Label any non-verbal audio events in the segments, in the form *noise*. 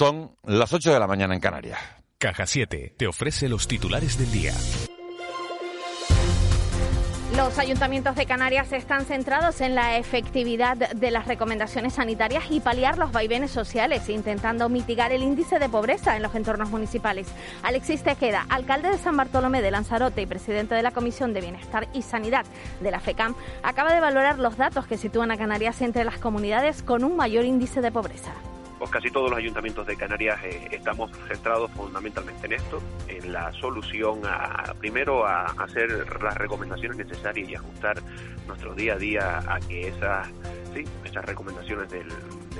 Son las 8 de la mañana en Canarias. Caja 7 te ofrece los titulares del día. Los ayuntamientos de Canarias están centrados en la efectividad de las recomendaciones sanitarias y paliar los vaivenes sociales, intentando mitigar el índice de pobreza en los entornos municipales. Alexis Tequeda, alcalde de San Bartolomé de Lanzarote y presidente de la Comisión de Bienestar y Sanidad de la FECAM, acaba de valorar los datos que sitúan a Canarias entre las comunidades con un mayor índice de pobreza pues casi todos los ayuntamientos de Canarias eh, estamos centrados fundamentalmente en esto, en la solución a, primero a hacer las recomendaciones necesarias y ajustar nuestro día a día a que esas, sí, esas recomendaciones de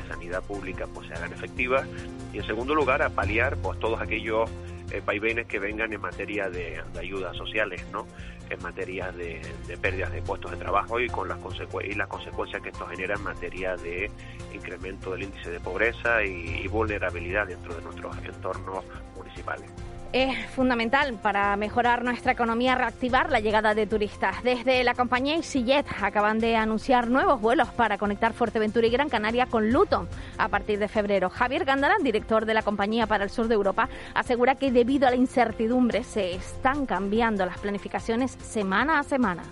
sanidad pública pues se hagan efectivas y en segundo lugar a paliar pues todos aquellos eh, vaivenes que vengan en materia de, ayudas sociales, ¿no? En materia de, pérdidas de puestos de trabajo y con las, y las consecuencias que esto genera en materia de incremento del índice de pobreza y vulnerabilidad dentro de nuestros entornos municipales es fundamental para mejorar nuestra economía, reactivar la llegada de turistas. Desde la compañía EasyJet acaban de anunciar nuevos vuelos para conectar Fuerteventura y Gran Canaria con Luton a partir de febrero. Javier Gándara, director de la compañía para el sur de Europa, asegura que debido a la incertidumbre se están cambiando las planificaciones semana a semana.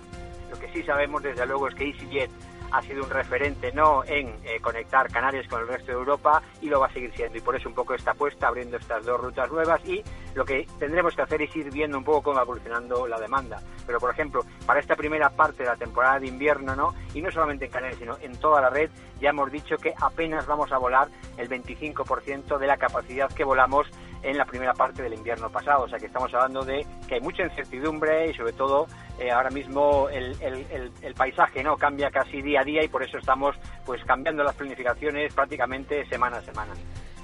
Lo que sí sabemos desde luego es que EasyJet ha sido un referente no en eh, conectar Canarias con el resto de Europa y lo va a seguir siendo. Y por eso un poco esta apuesta abriendo estas dos rutas nuevas y lo que tendremos que hacer es ir viendo un poco cómo va evolucionando la demanda. Pero por ejemplo, para esta primera parte de la temporada de invierno, ¿no? Y no solamente en Canarias, sino en toda la red, ya hemos dicho que apenas vamos a volar el 25% de la capacidad que volamos en la primera parte del invierno pasado. O sea que estamos hablando de que hay mucha incertidumbre y sobre todo eh, ahora mismo el, el, paisaje no cambia casi día a día y por eso estamos pues cambiando las planificaciones prácticamente semana a semana.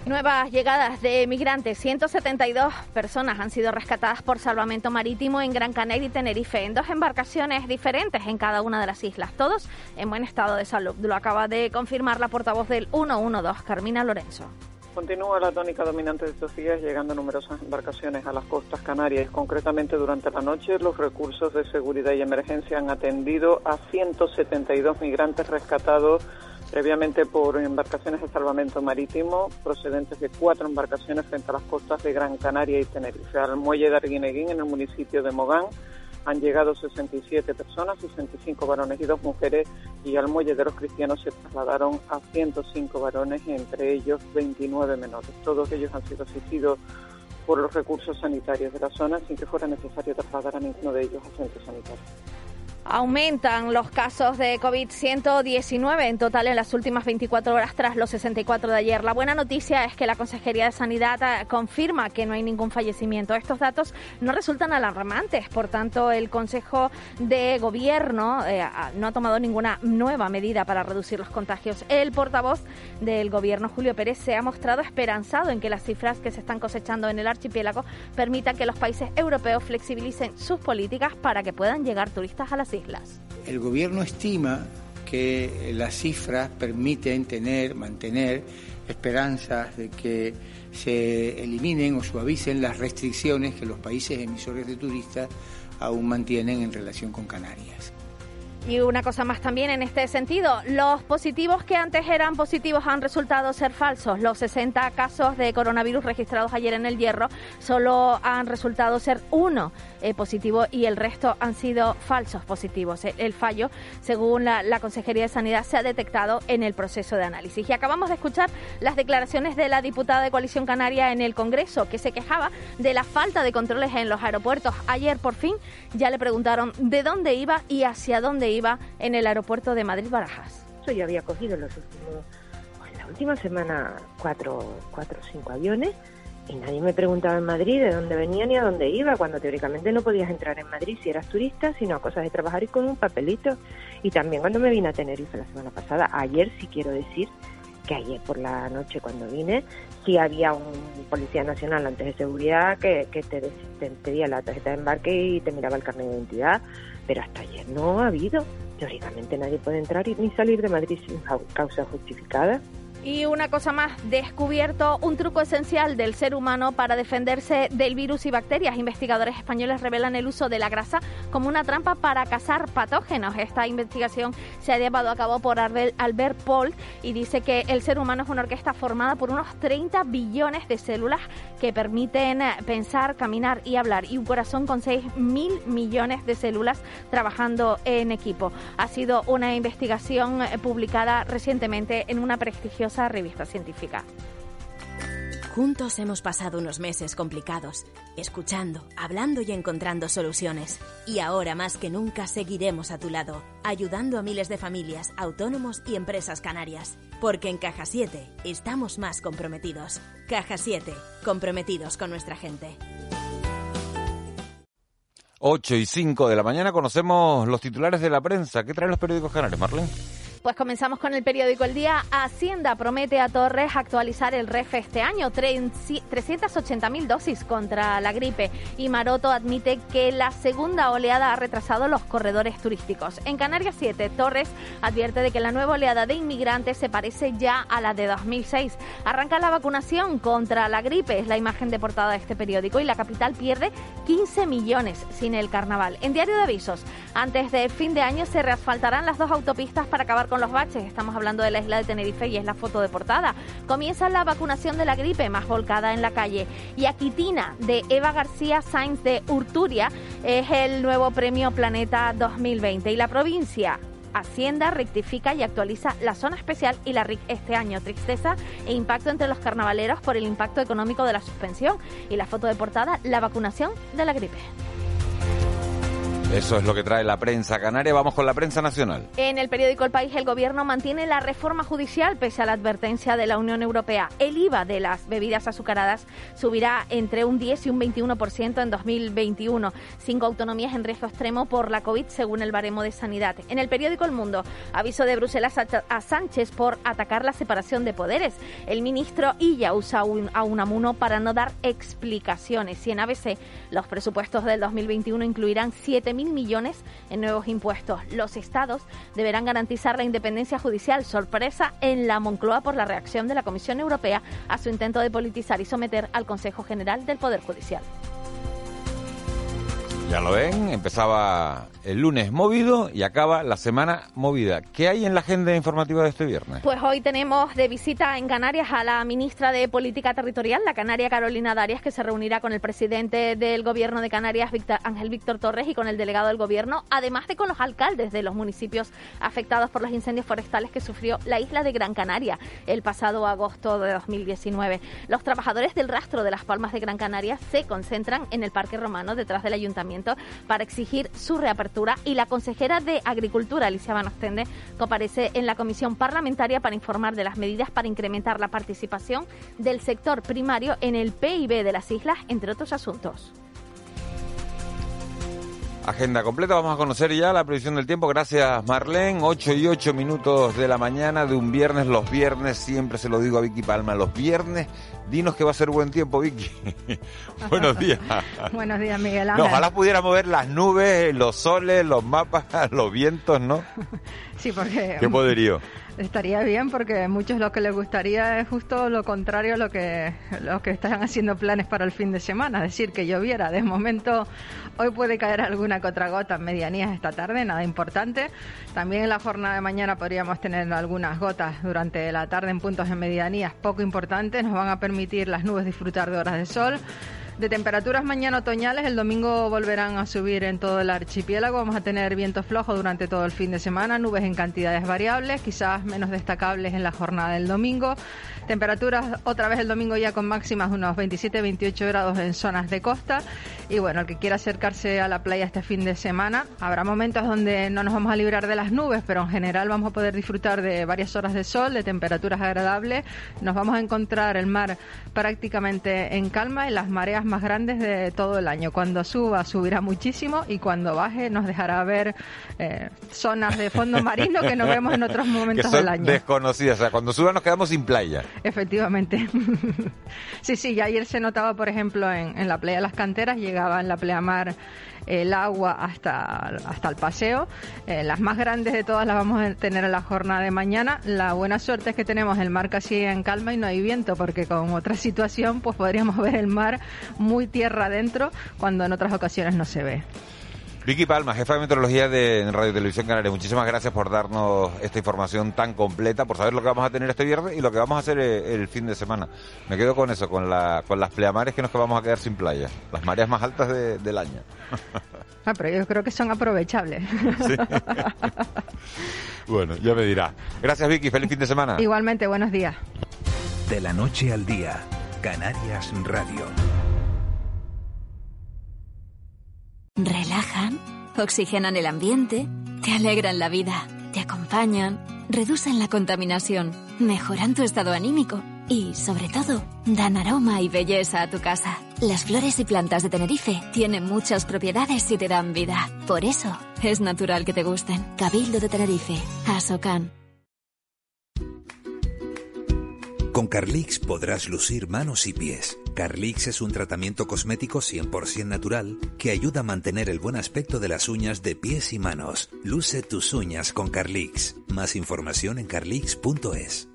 Nuevas llegadas de migrantes. 172 personas han sido rescatadas por salvamento marítimo en Gran Canaria y Tenerife, en dos embarcaciones diferentes en cada una de las islas, todos en buen estado de salud. Lo acaba de confirmar la portavoz del 112, Carmina Lorenzo. Continúa la tónica dominante de estos días, llegando numerosas embarcaciones a las costas canarias. Concretamente, durante la noche, los recursos de seguridad y emergencia han atendido a 172 migrantes rescatados previamente por embarcaciones de salvamento marítimo procedentes de cuatro embarcaciones frente a las costas de Gran Canaria y Tenerife. Al muelle de Arguineguín, en el municipio de Mogán, han llegado 67 personas, 65 varones y dos mujeres, y al muelle de los cristianos se trasladaron a 105 varones, entre ellos 29 menores. Todos ellos han sido asistidos por los recursos sanitarios de la zona sin que fuera necesario trasladar a ninguno de ellos a centros sanitarios. Aumentan los casos de COVID-119 en total en las últimas 24 horas tras los 64 de ayer. La buena noticia es que la Consejería de Sanidad eh, confirma que no hay ningún fallecimiento. Estos datos no resultan alarmantes, por tanto el Consejo de Gobierno eh, no ha tomado ninguna nueva medida para reducir los contagios. El portavoz del Gobierno, Julio Pérez, se ha mostrado esperanzado en que las cifras que se están cosechando en el archipiélago permitan que los países europeos flexibilicen sus políticas para que puedan llegar turistas a las el gobierno estima que las cifras permiten tener, mantener esperanzas de que se eliminen o suavicen las restricciones que los países emisores de turistas aún mantienen en relación con Canarias. Y una cosa más también en este sentido, los positivos que antes eran positivos han resultado ser falsos. Los 60 casos de coronavirus registrados ayer en el Hierro solo han resultado ser uno eh, positivo y el resto han sido falsos positivos. El, fallo, según la, la, Consejería de Sanidad, se ha detectado en el proceso de análisis. Y acabamos de escuchar las declaraciones de la diputada de Coalición Canaria en el Congreso, que se quejaba de la falta de controles en los aeropuertos. Ayer, por fin, ya le preguntaron de dónde iba y hacia dónde iba iba en el aeropuerto de Madrid-Barajas. Yo había cogido los últimos, en la última semana cuatro, cuatro o cinco aviones y nadie me preguntaba en Madrid de dónde venía ni a dónde iba, cuando teóricamente no podías entrar en Madrid si eras turista, sino a cosas de trabajar y con un papelito. Y también cuando me vine a Tenerife la semana pasada, ayer sí quiero decir que ayer por la noche cuando vine, sí había un policía nacional antes de seguridad que, que te, te pedía la tarjeta de embarque y te miraba el carnet de identidad pero hasta ayer no ha habido. Teóricamente nadie puede entrar ni salir de Madrid sin causa justificada. Y una cosa más, descubierto un truco esencial del ser humano para defenderse del virus y bacterias. Investigadores españoles revelan el uso de la grasa como una trampa para cazar patógenos. Esta investigación se ha llevado a cabo por Albert Paul y dice que el ser humano es una orquesta formada por unos 30 billones de células que permiten eh, pensar, caminar y hablar y un corazón con 6 mil millones de células trabajando en equipo. Ha sido una investigación eh, publicada recientemente en una prestigiosa revista científica. Juntos hemos pasado unos meses complicados, escuchando, hablando y encontrando soluciones. Y ahora más que nunca seguiremos a tu lado, ayudando a miles de familias, autónomos y empresas canarias. Porque en Caja 7 estamos más comprometidos. Caja 7, comprometidos con nuestra gente. 8 y 5 de la mañana conocemos los titulares de la prensa. ¿Qué traen los periódicos canarios, Marlene? Pues comenzamos con el periódico El Día. Hacienda promete a Torres actualizar el REF este año, 380.000 dosis contra la gripe. Y Maroto admite que la segunda oleada ha retrasado los corredores turísticos. En Canarias 7, Torres advierte de que la nueva oleada de inmigrantes se parece ya a la de 2006. Arranca la vacunación contra la gripe, es la imagen de portada de este periódico, y la capital pierde 15 millones sin el carnaval. En Diario de Avisos, antes del fin de año se reasfaltarán las dos autopistas para acabar con los baches. Estamos hablando de la isla de Tenerife y es la foto de portada. Comienza la vacunación de la gripe más volcada en la calle. Y Aquitina de Eva García Sainz de Urturia es el nuevo premio Planeta 2020. Y la provincia Hacienda rectifica y actualiza la zona especial y la RIC este año. Tristeza e impacto entre los carnavaleros por el impacto económico de la suspensión. Y la foto de portada, la vacunación de la gripe. Eso es lo que trae la prensa canaria. Vamos con la prensa nacional. En el periódico El País, el gobierno mantiene la reforma judicial pese a la advertencia de la Unión Europea. El IVA de las bebidas azucaradas subirá entre un 10 y un 21% en 2021. Cinco autonomías en riesgo extremo por la COVID, según el baremo de sanidad. En el periódico El Mundo, aviso de Bruselas a Sánchez por atacar la separación de poderes. El ministro Illa usa a Unamuno para no dar explicaciones. Y en ABC, los presupuestos del 2021 incluirán 7.000 millones en nuevos impuestos. Los estados deberán garantizar la independencia judicial. Sorpresa en la Moncloa por la reacción de la Comisión Europea a su intento de politizar y someter al Consejo General del Poder Judicial. Ya lo ven, empezaba el lunes movido y acaba la semana movida. ¿Qué hay en la agenda informativa de este viernes? Pues hoy tenemos de visita en Canarias a la ministra de Política Territorial, la canaria Carolina Darias, que se reunirá con el presidente del Gobierno de Canarias, Ángel Víctor Torres, y con el delegado del Gobierno, además de con los alcaldes de los municipios afectados por los incendios forestales que sufrió la isla de Gran Canaria el pasado agosto de 2019. Los trabajadores del rastro de las Palmas de Gran Canaria se concentran en el Parque Romano detrás del ayuntamiento para exigir su reapertura y la consejera de Agricultura, Alicia Van Ostende, comparece en la comisión parlamentaria para informar de las medidas para incrementar la participación del sector primario en el PIB de las islas, entre otros asuntos. Agenda completa, vamos a conocer ya la previsión del tiempo. Gracias Marlene, 8 y 8 minutos de la mañana de un viernes. Los viernes, siempre se lo digo a Vicky Palma, los viernes, dinos que va a ser buen tiempo, Vicky. *laughs* Buenos días. *laughs* Buenos días, Miguel Ángel. ojalá pudiéramos ver las nubes, los soles, los mapas, *laughs* los vientos, ¿no? Sí, porque... *laughs* Qué poderío. Estaría bien porque muchos lo que les gustaría es justo lo contrario a lo que, lo que están haciendo planes para el fin de semana, es decir, que lloviera. De momento, hoy puede caer alguna que otra gota en medianías esta tarde, nada importante. También en la jornada de mañana podríamos tener algunas gotas durante la tarde en puntos de medianías poco importantes. Nos van a permitir las nubes disfrutar de horas de sol. De temperaturas mañana otoñales, el domingo volverán a subir en todo el archipiélago. Vamos a tener vientos flojos durante todo el fin de semana, nubes en cantidades variables, quizás menos destacables en la jornada del domingo. Temperaturas otra vez el domingo ya con máximas de unos 27-28 grados en zonas de costa. Y bueno, el que quiera acercarse a la playa este fin de semana, habrá momentos donde no nos vamos a librar de las nubes, pero en general vamos a poder disfrutar de varias horas de sol, de temperaturas agradables. Nos vamos a encontrar el mar prácticamente en calma y las mareas más grandes de todo el año. Cuando suba, subirá muchísimo y cuando baje, nos dejará ver eh, zonas de fondo *laughs* marino que no vemos en otros momentos del año. Desconocidas, o sea, cuando suba nos quedamos sin playa. Efectivamente. *laughs* sí, sí, ya ayer se notaba, por ejemplo, en, en la playa de las canteras, llegaba en la pleamar el agua hasta, hasta el paseo. Eh, las más grandes de todas las vamos a tener en la jornada de mañana. La buena suerte es que tenemos el mar casi en calma y no hay viento, porque con otra *laughs* situación pues podríamos ver el mar muy tierra adentro cuando en otras ocasiones no se ve. Vicky Palma, jefa de meteorología de Radio Televisión Canaria, muchísimas gracias por darnos esta información tan completa, por saber lo que vamos a tener este viernes y lo que vamos a hacer eh, el, fin de semana. Me quedo con eso, con, la, con las pleamares que nos vamos a quedar sin playa, las mareas más altas del año. *laughs* Ah, pero yo creo que son aprovechables. bueno, ya me dirá. Gracias Vicky, feliz fin de semana. Igualmente, buenos días. De la noche al día, Canarias Radio. Relajan, oxigenan el ambiente, te alegran la vida, te acompañan, reducen la contaminación, mejoran tu estado anímico y, sobre todo, dan aroma y belleza a tu casa. Las flores y plantas de Tenerife tienen muchas propiedades y te dan vida. Por eso, es natural que te gusten. Cabildo de Tenerife, Asocan. Con Carlix podrás lucir manos y pies. Carlix es un tratamiento cosmético 100% natural que ayuda a mantener el buen aspecto de las uñas de pies y manos. Luce tus uñas con Carlix. Más información en carlix.es.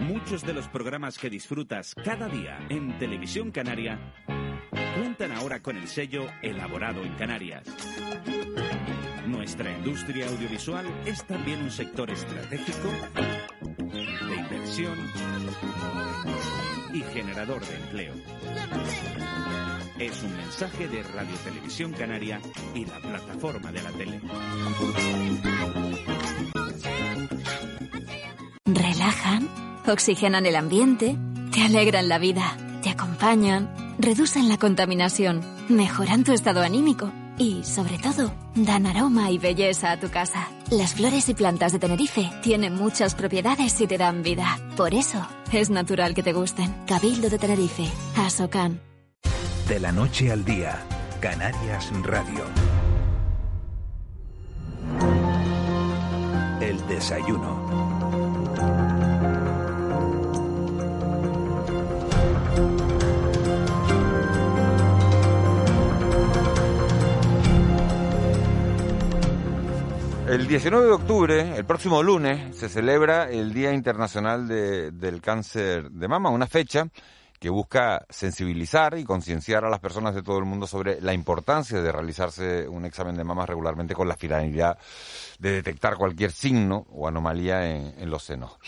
Muchos de los programas que disfrutas cada día en Televisión Canaria cuentan ahora con el sello Elaborado en Canarias. Nuestra industria audiovisual es también un sector estratégico de inversión y generador de empleo. Es un mensaje de Radio Televisión Canaria y la plataforma de la tele. Relajan, oxigenan el ambiente, te alegran la vida, te acompañan, reducen la contaminación, mejoran tu estado anímico y, sobre todo, dan aroma y belleza a tu casa. Las flores y plantas de Tenerife tienen muchas propiedades y te dan vida. Por eso, es natural que te gusten. Cabildo de Tenerife, Asocan. De la noche al día, Canarias Radio. El desayuno. El 19 de octubre, el próximo lunes, se celebra el Día Internacional del Cáncer de Mama, una fecha que busca sensibilizar y concienciar a las personas de todo el mundo sobre la importancia de realizarse un examen de mama regularmente con la finalidad de detectar cualquier signo o anomalía en los senos.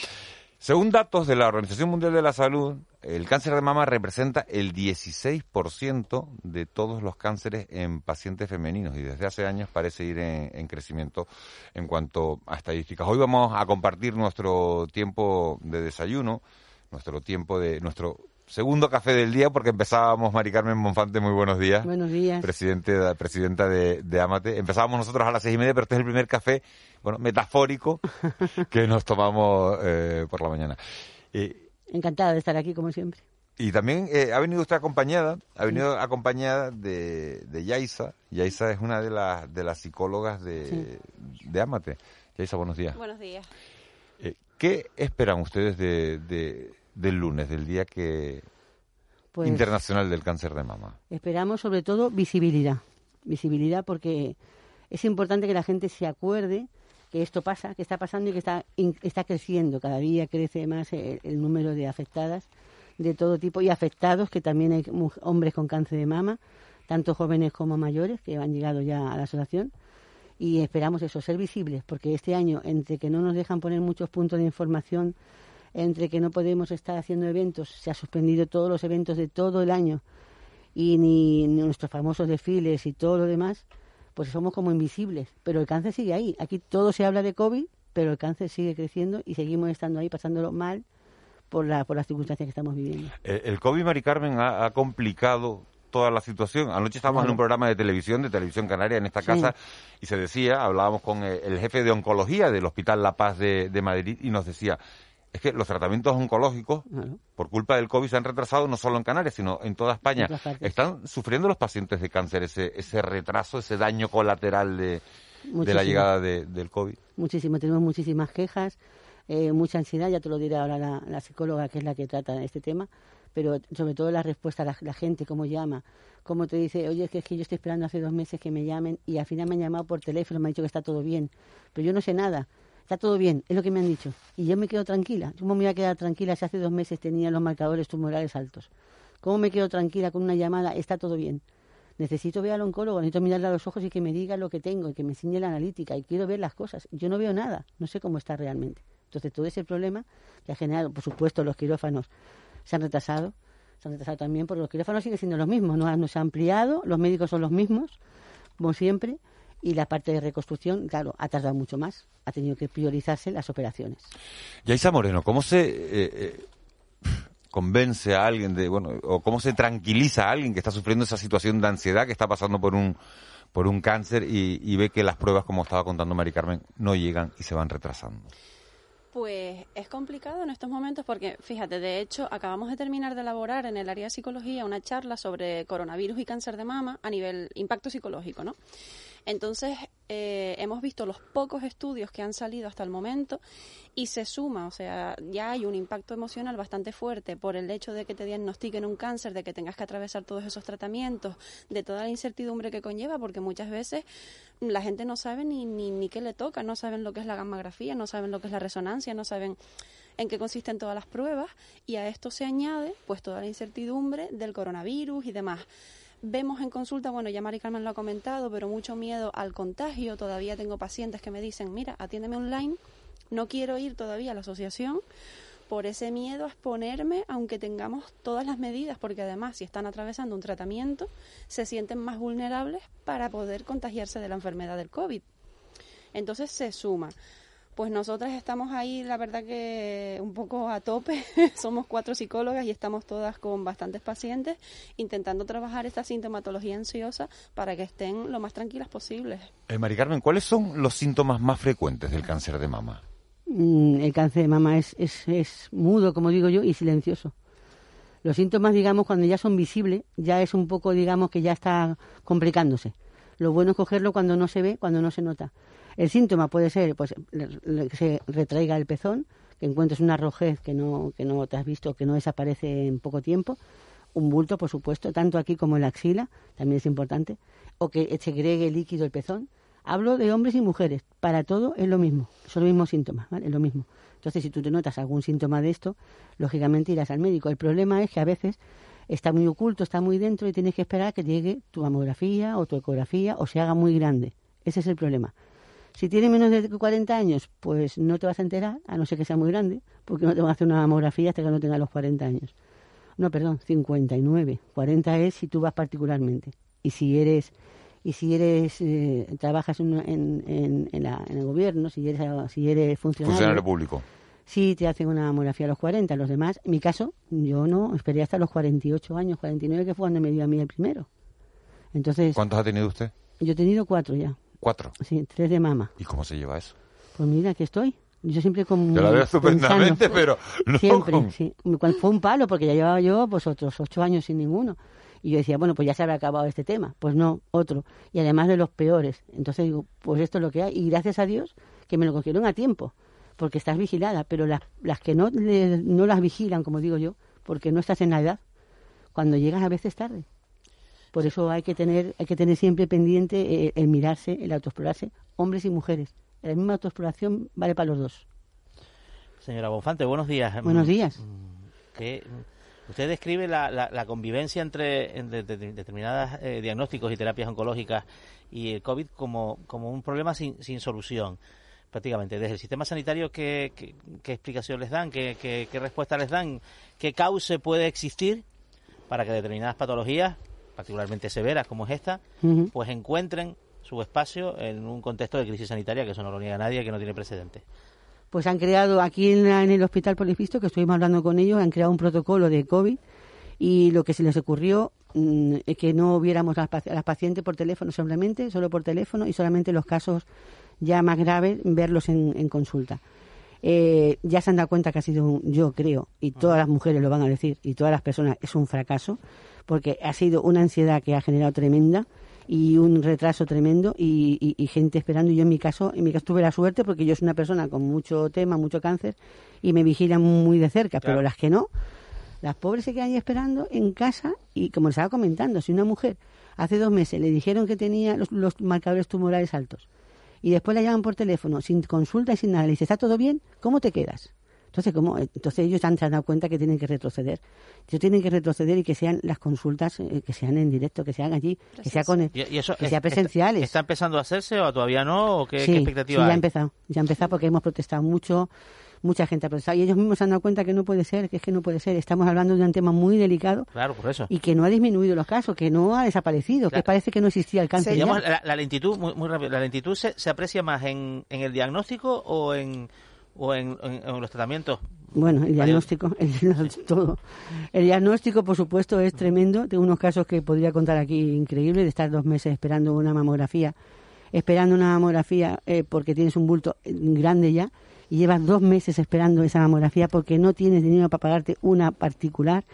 Según datos de la Organización Mundial de la Salud, el cáncer de mama representa el 16% de todos los cánceres en pacientes femeninos y desde hace años parece ir en, crecimiento en cuanto a estadísticas. Hoy vamos a compartir nuestro tiempo de desayuno, nuestro tiempo de nuestro segundo café del día porque empezábamos, Mari Carmen Monfante, muy buenos días. Buenos días. Presidente, presidenta de, de, Amate. Empezábamos nosotros a las seis y media, pero este es el primer café, bueno, metafórico *laughs* que nos tomamos eh, por la mañana. Encantada de estar aquí, como siempre. Y también eh, ha venido usted acompañada, ha venido acompañada de, de Yaisa. Yaisa es una de las, de las psicólogas de, de Amate. Yaisa, buenos días. Buenos días. Eh, ¿Qué esperan ustedes de del lunes, del día que pues internacional del cáncer de mama? Esperamos sobre todo visibilidad, visibilidad porque es importante que la gente se acuerde que esto pasa, que está pasando y que está, está creciendo. Cada día crece más el, número de afectadas de todo tipo y afectados, que también hay hombres con cáncer de mama, tanto jóvenes como mayores, que han llegado ya a la asociación. Y esperamos eso, ser visibles, porque este año, entre que no nos dejan poner muchos puntos de información entre que no podemos estar haciendo eventos, se ha suspendido todos los eventos de todo el año y ni, nuestros famosos desfiles y todo lo demás, pues somos como invisibles. Pero el cáncer sigue ahí. Aquí todo se habla de COVID, pero el cáncer sigue creciendo y seguimos estando ahí pasándolo mal por, la, por las circunstancias que estamos viviendo. Eh, el COVID, Mari Carmen, ha, complicado toda la situación. Anoche estábamos en un programa de televisión, de Televisión Canaria, en esta casa, y se decía, hablábamos con el, jefe de oncología del Hospital La Paz de Madrid, y nos decía, es que los tratamientos oncológicos, por culpa del COVID, se han retrasado no solo en Canarias, sino en toda España. Están sufriendo los pacientes de cáncer ese, ese retraso, ese daño colateral de, de la llegada de, del COVID. Muchísimo, tenemos muchísimas quejas. eh, mucha ansiedad, ya te lo diré ahora la, la, psicóloga que es la que trata este tema, pero sobre todo la respuesta, la, la gente, cómo llama, cómo te dice, oye, es que, es que yo estoy esperando hace dos meses que me llamen y al final me han llamado por teléfono, me han dicho que está todo bien, pero yo no sé nada, está todo bien, es lo que me han dicho, y yo me quedo tranquila, ¿cómo me voy a quedar tranquila si hace dos meses tenía los marcadores tumorales altos? ¿Cómo me quedo tranquila con una llamada, está todo bien? necesito ver al oncólogo, necesito mirarle a los ojos y que me diga lo que tengo y que me enseñe la analítica y quiero ver las cosas. Yo no veo nada, no sé cómo está realmente. Entonces, todo ese problema que ha generado, por supuesto, los quirófanos se han retrasado, se han retrasado también porque los quirófanos siguen siendo los mismos, no, no se ha ampliado, los médicos son los mismos, como siempre, y la parte de reconstrucción, claro, ha tardado mucho más, ha tenido que priorizarse las operaciones. Yaisa Moreno, ¿cómo se eh, eh, convence a alguien de, bueno, o cómo se tranquiliza a alguien que está sufriendo esa situación de ansiedad, que está pasando por un por un cáncer y, y ve que las pruebas, como estaba contando Mari Carmen, no llegan y se van retrasando? Pues es complicado en estos momentos porque, fíjate, de hecho, acabamos de terminar de elaborar en el área de psicología una charla sobre coronavirus y cáncer de mama a nivel impacto psicológico, ¿no? Entonces, eh, hemos visto los pocos estudios que han salido hasta el momento y se suma, o sea, ya hay un impacto emocional bastante fuerte por el hecho de que te diagnostiquen un cáncer, de que tengas que atravesar todos esos tratamientos, de toda la incertidumbre que conlleva, porque muchas veces la gente no sabe ni, ni, ni qué le toca, no saben lo que es la gammagrafía, no saben lo que es la resonancia, no saben en qué consisten todas las pruebas y a esto se añade pues toda la incertidumbre del coronavirus y demás. Vemos en consulta, bueno, ya Mari Carmen lo ha comentado, pero mucho miedo al contagio. Todavía tengo pacientes que me dicen, mira, atiéndeme online, no quiero ir todavía a la asociación por ese miedo a exponerme, aunque tengamos todas las medidas, porque además si están atravesando un tratamiento, se sienten más vulnerables para poder contagiarse de la enfermedad del COVID. Entonces se suma pues nosotras estamos ahí, la verdad que un poco a tope. *laughs* Somos cuatro psicólogas y estamos todas con bastantes pacientes intentando trabajar esta sintomatología ansiosa para que estén lo más tranquilas posibles. Eh, Mari Carmen, ¿cuáles son los síntomas más frecuentes del cáncer de mama? Mm, el cáncer de mama es, es, es mudo, como digo yo, y silencioso. Los síntomas, digamos, cuando ya son visibles, ya es un poco, digamos, que ya está complicándose. Lo bueno es cogerlo cuando no se ve, cuando no se nota. El síntoma puede ser pues que se retraiga el pezón, que encuentres una rojez que no, que no te has visto, que no desaparece en poco tiempo, un bulto, por supuesto, tanto aquí como en la axila, también es importante, o que segregue líquido el pezón. Hablo de hombres y mujeres, para todo es lo mismo, son los mismos síntomas, ¿vale? Es lo mismo. Entonces, si tú te notas algún síntoma de esto, lógicamente irás al médico. El problema es que a veces está muy oculto, está muy dentro y tienes que esperar a que llegue tu mamografía o tu ecografía o se haga muy grande. Ese es el problema. Si tiene menos de 40 años, pues no te vas a enterar, a no ser que sea muy grande, porque no te van a hacer una mamografía hasta que no tenga los 40 años. No, perdón, 59. 40 es si tú vas particularmente. Y si eres y si eres eh, trabajas en, en, en, la, en, el gobierno, si eres si eres funcionario, funcionario público. Sí, te hacen una mamografía a los 40. Los demás, en mi caso, yo no, esperé hasta los 48 años, 49, que fue cuando me dio a mí el primero. Entonces, ¿Cuántos ha tenido usted? Yo he tenido cuatro ya. ¿Cuatro? Sí, tres de mama. ¿Y cómo se lleva eso? Pues mira, aquí estoy. Yo siempre como... Te la veo estupendamente, pero no Siempre, con... sí. Fue un palo, porque ya llevaba yo pues otros ocho años sin ninguno. Y yo decía, bueno, pues ya se habrá acabado este tema. Pues no, otro. Y además de los peores. Entonces digo, pues esto es lo que hay. Y gracias a Dios que me lo cogieron a tiempo, porque estás vigilada. Pero las, las que no, le, no las vigilan, como digo yo, porque no estás en la edad, cuando llegas a veces tarde. Por eso hay que tener, hay que tener siempre pendiente eh, el mirarse, el autoexplorarse, hombres y mujeres. La misma autoexploración vale para los dos. Señora Bonfante, buenos días. Buenos días. ¿Qué, usted describe la, la, la convivencia entre, entre de, de, determinados eh, diagnósticos y terapias oncológicas y el COVID como, como un problema sin, sin solución prácticamente. Desde el sistema sanitario, ¿qué, qué, qué explicación les dan? ¿Qué, ¿Qué, qué, respuesta les dan? ¿Qué cauce puede existir para que determinadas patologías particularmente severas como es esta, uh -huh. pues encuentren su espacio en un contexto de crisis sanitaria que eso no lo niega nadie, que no tiene precedentes. Pues han creado aquí en, la, en el Hospital Polivisto, que estuvimos hablando con ellos, han creado un protocolo de COVID y lo que se les ocurrió mmm, es que no viéramos a las, a las pacientes por teléfono solamente, solo por teléfono y solamente los casos ya más graves verlos en, en consulta. Eh, ya se han dado cuenta que ha sido, un, yo creo, y todas las mujeres lo van a decir, y todas las personas, es un fracaso, porque ha sido una ansiedad que ha generado tremenda y un retraso tremendo y, y, gente esperando. Y yo en mi caso, en mi caso tuve la suerte porque yo soy una persona con mucho tema, mucho cáncer y me vigilan muy de cerca, pero las que no, las pobres se quedan ahí esperando en casa y como les estaba comentando, si una mujer hace dos meses le dijeron que tenía los, los marcadores tumorales altos y después la llaman por teléfono sin consulta y sin nada, le dice, ¿está todo bien? ¿Cómo te quedas? Entonces, ¿cómo? Entonces ellos han, se han dado cuenta que tienen que retroceder. Ellos tienen que retroceder y que sean las consultas, eh, que sean en directo, que sean allí, que sea, con, que sea presenciales. ¿Está empezando a hacerse o todavía no? ¿O qué, sí, expectativa sí, ya ha empezado. Ya ha empezado porque hemos protestado mucho mucha gente ha protestado y ellos mismos se han dado cuenta que no puede ser, que es que no puede ser. Estamos hablando de un tema muy delicado. Claro, por eso. Y que no ha disminuido los casos, que no ha desaparecido, que parece que no existía el cáncer. la, lentitud, muy, muy rápido, la lentitud se, se aprecia más en, en el diagnóstico o en o en, los tratamientos? Bueno, el diagnóstico, *laughs* el, todo. El diagnóstico, por supuesto, es tremendo. Tengo unos casos que podría contar aquí increíbles de estar dos meses esperando una mamografía, esperando una mamografía eh, porque tienes un bulto grande ya y llevas dos meses esperando esa mamografía porque no tienes dinero para pagarte una particular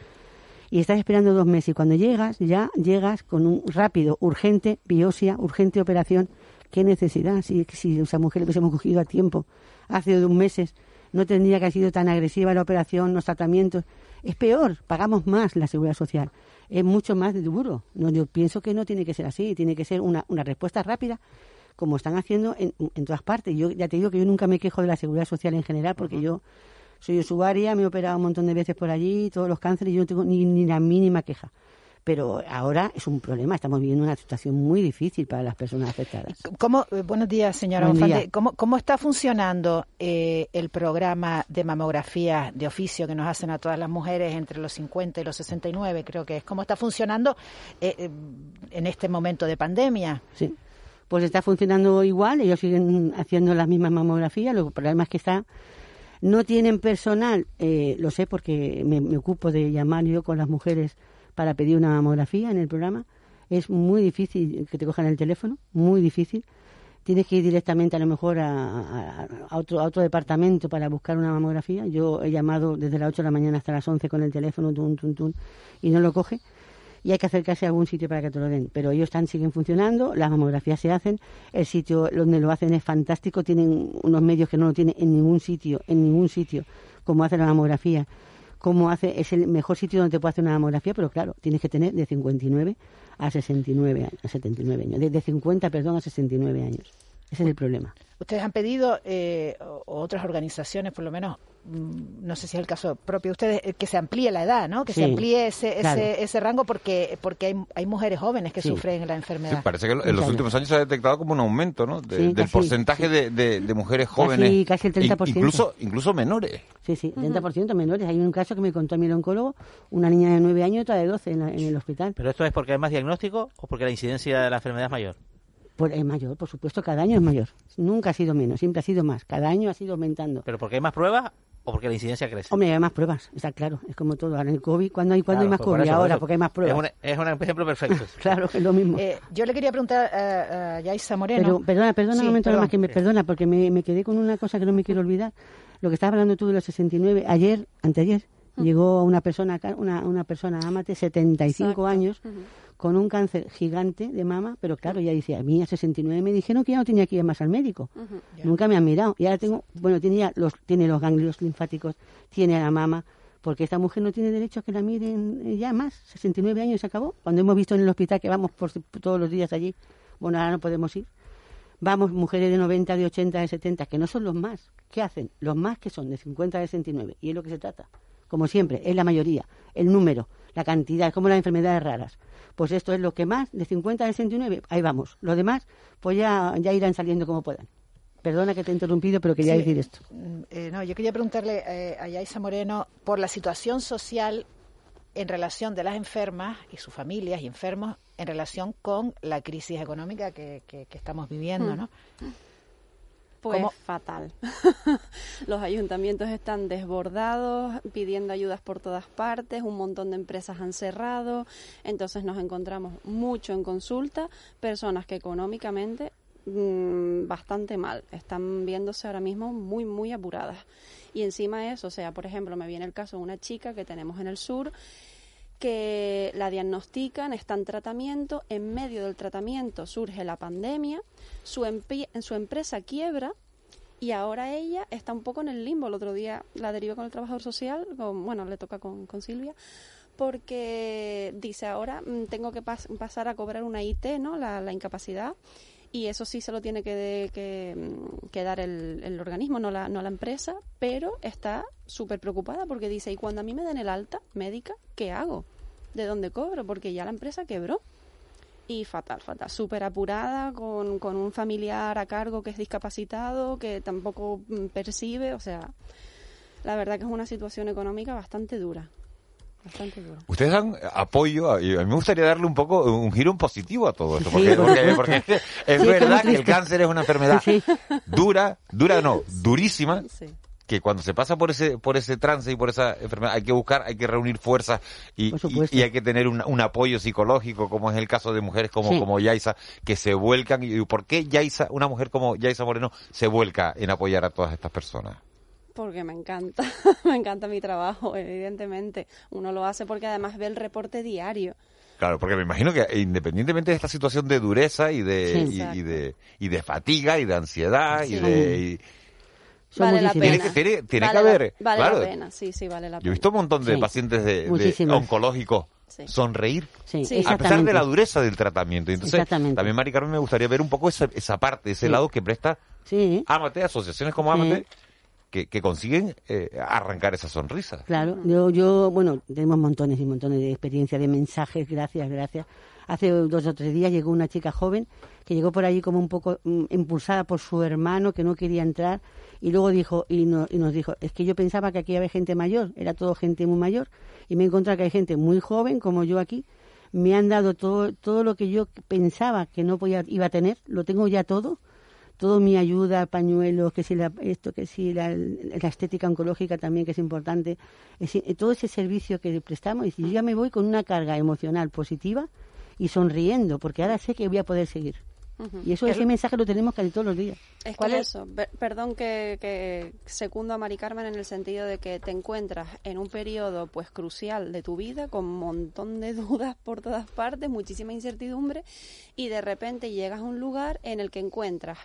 y estás esperando dos meses y cuando llegas ya llegas con un rápido, urgente biopsia, urgente operación. ¿Qué necesidad? Si, si esa mujer le hubiésemos cogido a tiempo hace dos meses no tendría que haber sido tan agresiva la operación, los tratamientos. Es peor, pagamos más la seguridad social. Es mucho más duro. No, yo pienso que no tiene que ser así, tiene que ser una, una respuesta rápida, como están haciendo en, en, todas partes. Yo ya te digo que yo nunca me quejo de la seguridad social en general, porque yo soy usuaria, me he operado un montón de veces por allí, todos los cánceres, y yo no tengo ni, ni la mínima queja pero ahora es un problema. Estamos viviendo una situación muy difícil para las personas afectadas. ¿Cómo, eh, buenos días, señora Buen ¿Cómo, ¿Cómo, está funcionando eh, el programa de mamografía de oficio que nos hacen a todas las mujeres entre los 50 y los 69? Creo que es. ¿Cómo está funcionando eh, en este momento de pandemia? Sí. Pues está funcionando igual, ellos siguen haciendo las mismas mamografías, el problema es que está no tienen personal, lo sé porque me, me, ocupo de llamar yo con las mujeres para pedir una mamografía en el programa. Es muy difícil que te cojan el teléfono, muy difícil. Tienes que ir directamente a lo mejor a, otro, a otro departamento para buscar una mamografía. Yo he llamado desde las 8 de la mañana hasta las 11 con el teléfono, tun, tun, tun, y no lo coge. Y hay que acercarse a algún sitio para que te lo den. Pero ellos están, siguen funcionando, las mamografías se hacen, el sitio donde lo hacen es fantástico, tienen unos medios que no lo tienen en ningún sitio, en ningún sitio, como hacen la mamografía cómo hace, es el mejor sitio donde te puede hacer una mamografía, pero claro, tienes que tener de 59 a 69 años, a 79 años, de, 50, perdón, a 69 años. Ese es el problema. Ustedes han pedido, eh, otras organizaciones por lo menos, no sé si es el caso propio de ustedes, eh, que se amplíe la edad, ¿no? Que se amplíe ese, ese, ese, rango porque porque hay, hay mujeres jóvenes que sufren la enfermedad. parece que en los últimos años se ha detectado como un aumento, ¿no? del porcentaje de, de, mujeres jóvenes. Casi, el 30%. Incluso, incluso menores. Sí, sí, 30% menores. Hay un caso que me contó a mi oncólogo, una niña de 9 años y otra de 12 en, en el hospital. ¿Pero esto es porque hay más diagnóstico o porque la incidencia de la enfermedad es mayor? Por, es mayor, por supuesto, cada año es mayor. Nunca ha sido menos, siempre ha sido más. Cada año ha sido aumentando. ¿Pero porque hay más pruebas o porque la incidencia crece? Hombre, hay más pruebas, está claro. Es como todo. Ahora en el COVID, ¿cuándo hay, cuando hay más pues COVID? Ahora, porque hay más pruebas. Es, un ejemplo perfecto. *laughs* claro, es lo mismo. Eh, yo le quería preguntar a, Yaisa Moreno. perdona, perdona un momento más que me perdona, porque me, me, quedé con una cosa que no me quiero olvidar. Lo que estaba hablando tú de los 69, ayer, anteayer, mm. llegó una persona, una, una persona, amate, 75 años con un cáncer gigante de mama, pero claro, ya decía, a mí a 69 me dijeron que ya no tenía que ir más al médico. Nunca me han mirado. Y ahora tengo, bueno, tiene, los, tiene los ganglios linfáticos, tiene la mama, porque esta mujer no tiene derecho a que la miren ya más. 69 años se acabó. Cuando hemos visto en el hospital que vamos por, todos los días allí, bueno, ahora no podemos ir. Vamos, mujeres de 90, de 80, de 70, que no son los más. ¿Qué hacen? Los más que son de 50, de 69. Y es lo que se trata. Como siempre, es la mayoría, el número, la cantidad, como las enfermedades raras pues esto es lo que más, de 50 a 69, ahí vamos. Los demás, pues ya, ya irán saliendo como puedan. Perdona que te he interrumpido, pero quería decir esto. Mm, eh, no, yo quería preguntarle eh, a Yaisa Moreno por la situación social en relación de las enfermas y sus familias y enfermos en relación con la crisis económica que, que, estamos viviendo, mm. ¿no? Pues fatal. *laughs* Los ayuntamientos están desbordados, pidiendo ayudas por todas partes, un montón de empresas han cerrado, entonces nos encontramos mucho en consulta, personas que económicamente mm, bastante mal, están viéndose ahora mismo muy, muy apuradas. Y encima de eso, o sea, por ejemplo, me viene el caso de una chica que tenemos en el sur, que la diagnostican, está en tratamiento, en medio del tratamiento surge la pandemia, su, su empresa quiebra y ahora ella está un poco en el limbo. El otro día la deriva con el trabajador social, bueno, le toca con, con Silvia, porque dice ahora mm, tengo que pasar a cobrar una IT, ¿no? La, incapacidad. Y eso sí se lo tiene que, que, mm, dar el, el, organismo, no la, no la empresa, pero está súper preocupada porque dice, ¿y cuando a mí me den el alta médica, qué hago? ¿De dónde cobro? Porque ya la empresa quebró. Y fatal, fatal, súper apurada, con, con, un familiar a cargo que es discapacitado, que tampoco mm, percibe, o sea, la verdad que es una situación económica bastante dura. Bastante dura. Ustedes dan apoyo, y a mí me gustaría darle un poco, un giro positivo a todo esto, porque, porque, es, verdad que el cáncer es una enfermedad dura, dura no, durísima, que cuando se pasa por ese por ese trance y por esa enfermedad hay que buscar, hay que reunir fuerzas y, y, hay que tener un, un, apoyo psicológico, como es el caso de mujeres como, como Yaisa, que se vuelcan. ¿Y por qué Yaisa, una mujer como Yaisa Moreno, se vuelca en apoyar a todas estas personas? Porque me encanta, *laughs* me encanta mi trabajo, evidentemente. Uno lo hace porque además ve el reporte diario. Claro, porque me imagino que independientemente de esta situación de dureza y de, y, de, y de fatiga y de ansiedad y de vale la pena. Tiene, tiene, que haber. vale la pena, sí, sí, vale la pena. Yo he visto un montón de pacientes de, oncológicos sonreír a pesar de la dureza del tratamiento. Entonces, también, Mari Carmen, me gustaría ver un poco esa, esa parte, ese lado que presta Amate, asociaciones como Amate, que, que, consiguen eh, arrancar esa sonrisa. Claro, yo, yo, bueno, tenemos montones y montones de experiencia, de mensajes, gracias, gracias. Hace dos o tres días llegó una chica joven que llegó por allí como un poco mm, impulsada por su hermano que no quería entrar y luego dijo y, y, nos dijo es que yo pensaba que aquí había gente mayor era todo gente muy mayor y me he que hay gente muy joven como yo aquí. Me han dado todo todo lo que yo pensaba que no podía iba a tener lo tengo ya todo todo mi ayuda pañuelos que si la, esto que si la, estética oncológica también que es importante todo ese servicio que prestamos y yo ya me voy con una carga emocional positiva y sonriendo porque ahora sé que voy a poder seguir y eso, ese mensaje lo tenemos casi todos los días. Es ¿Cuál es eso? Perdón que, que secundo a Mari Carmen en el sentido de que te encuentras en un periodo pues crucial de tu vida con un montón de dudas por todas partes, muchísima incertidumbre y de repente llegas a un lugar en el que encuentras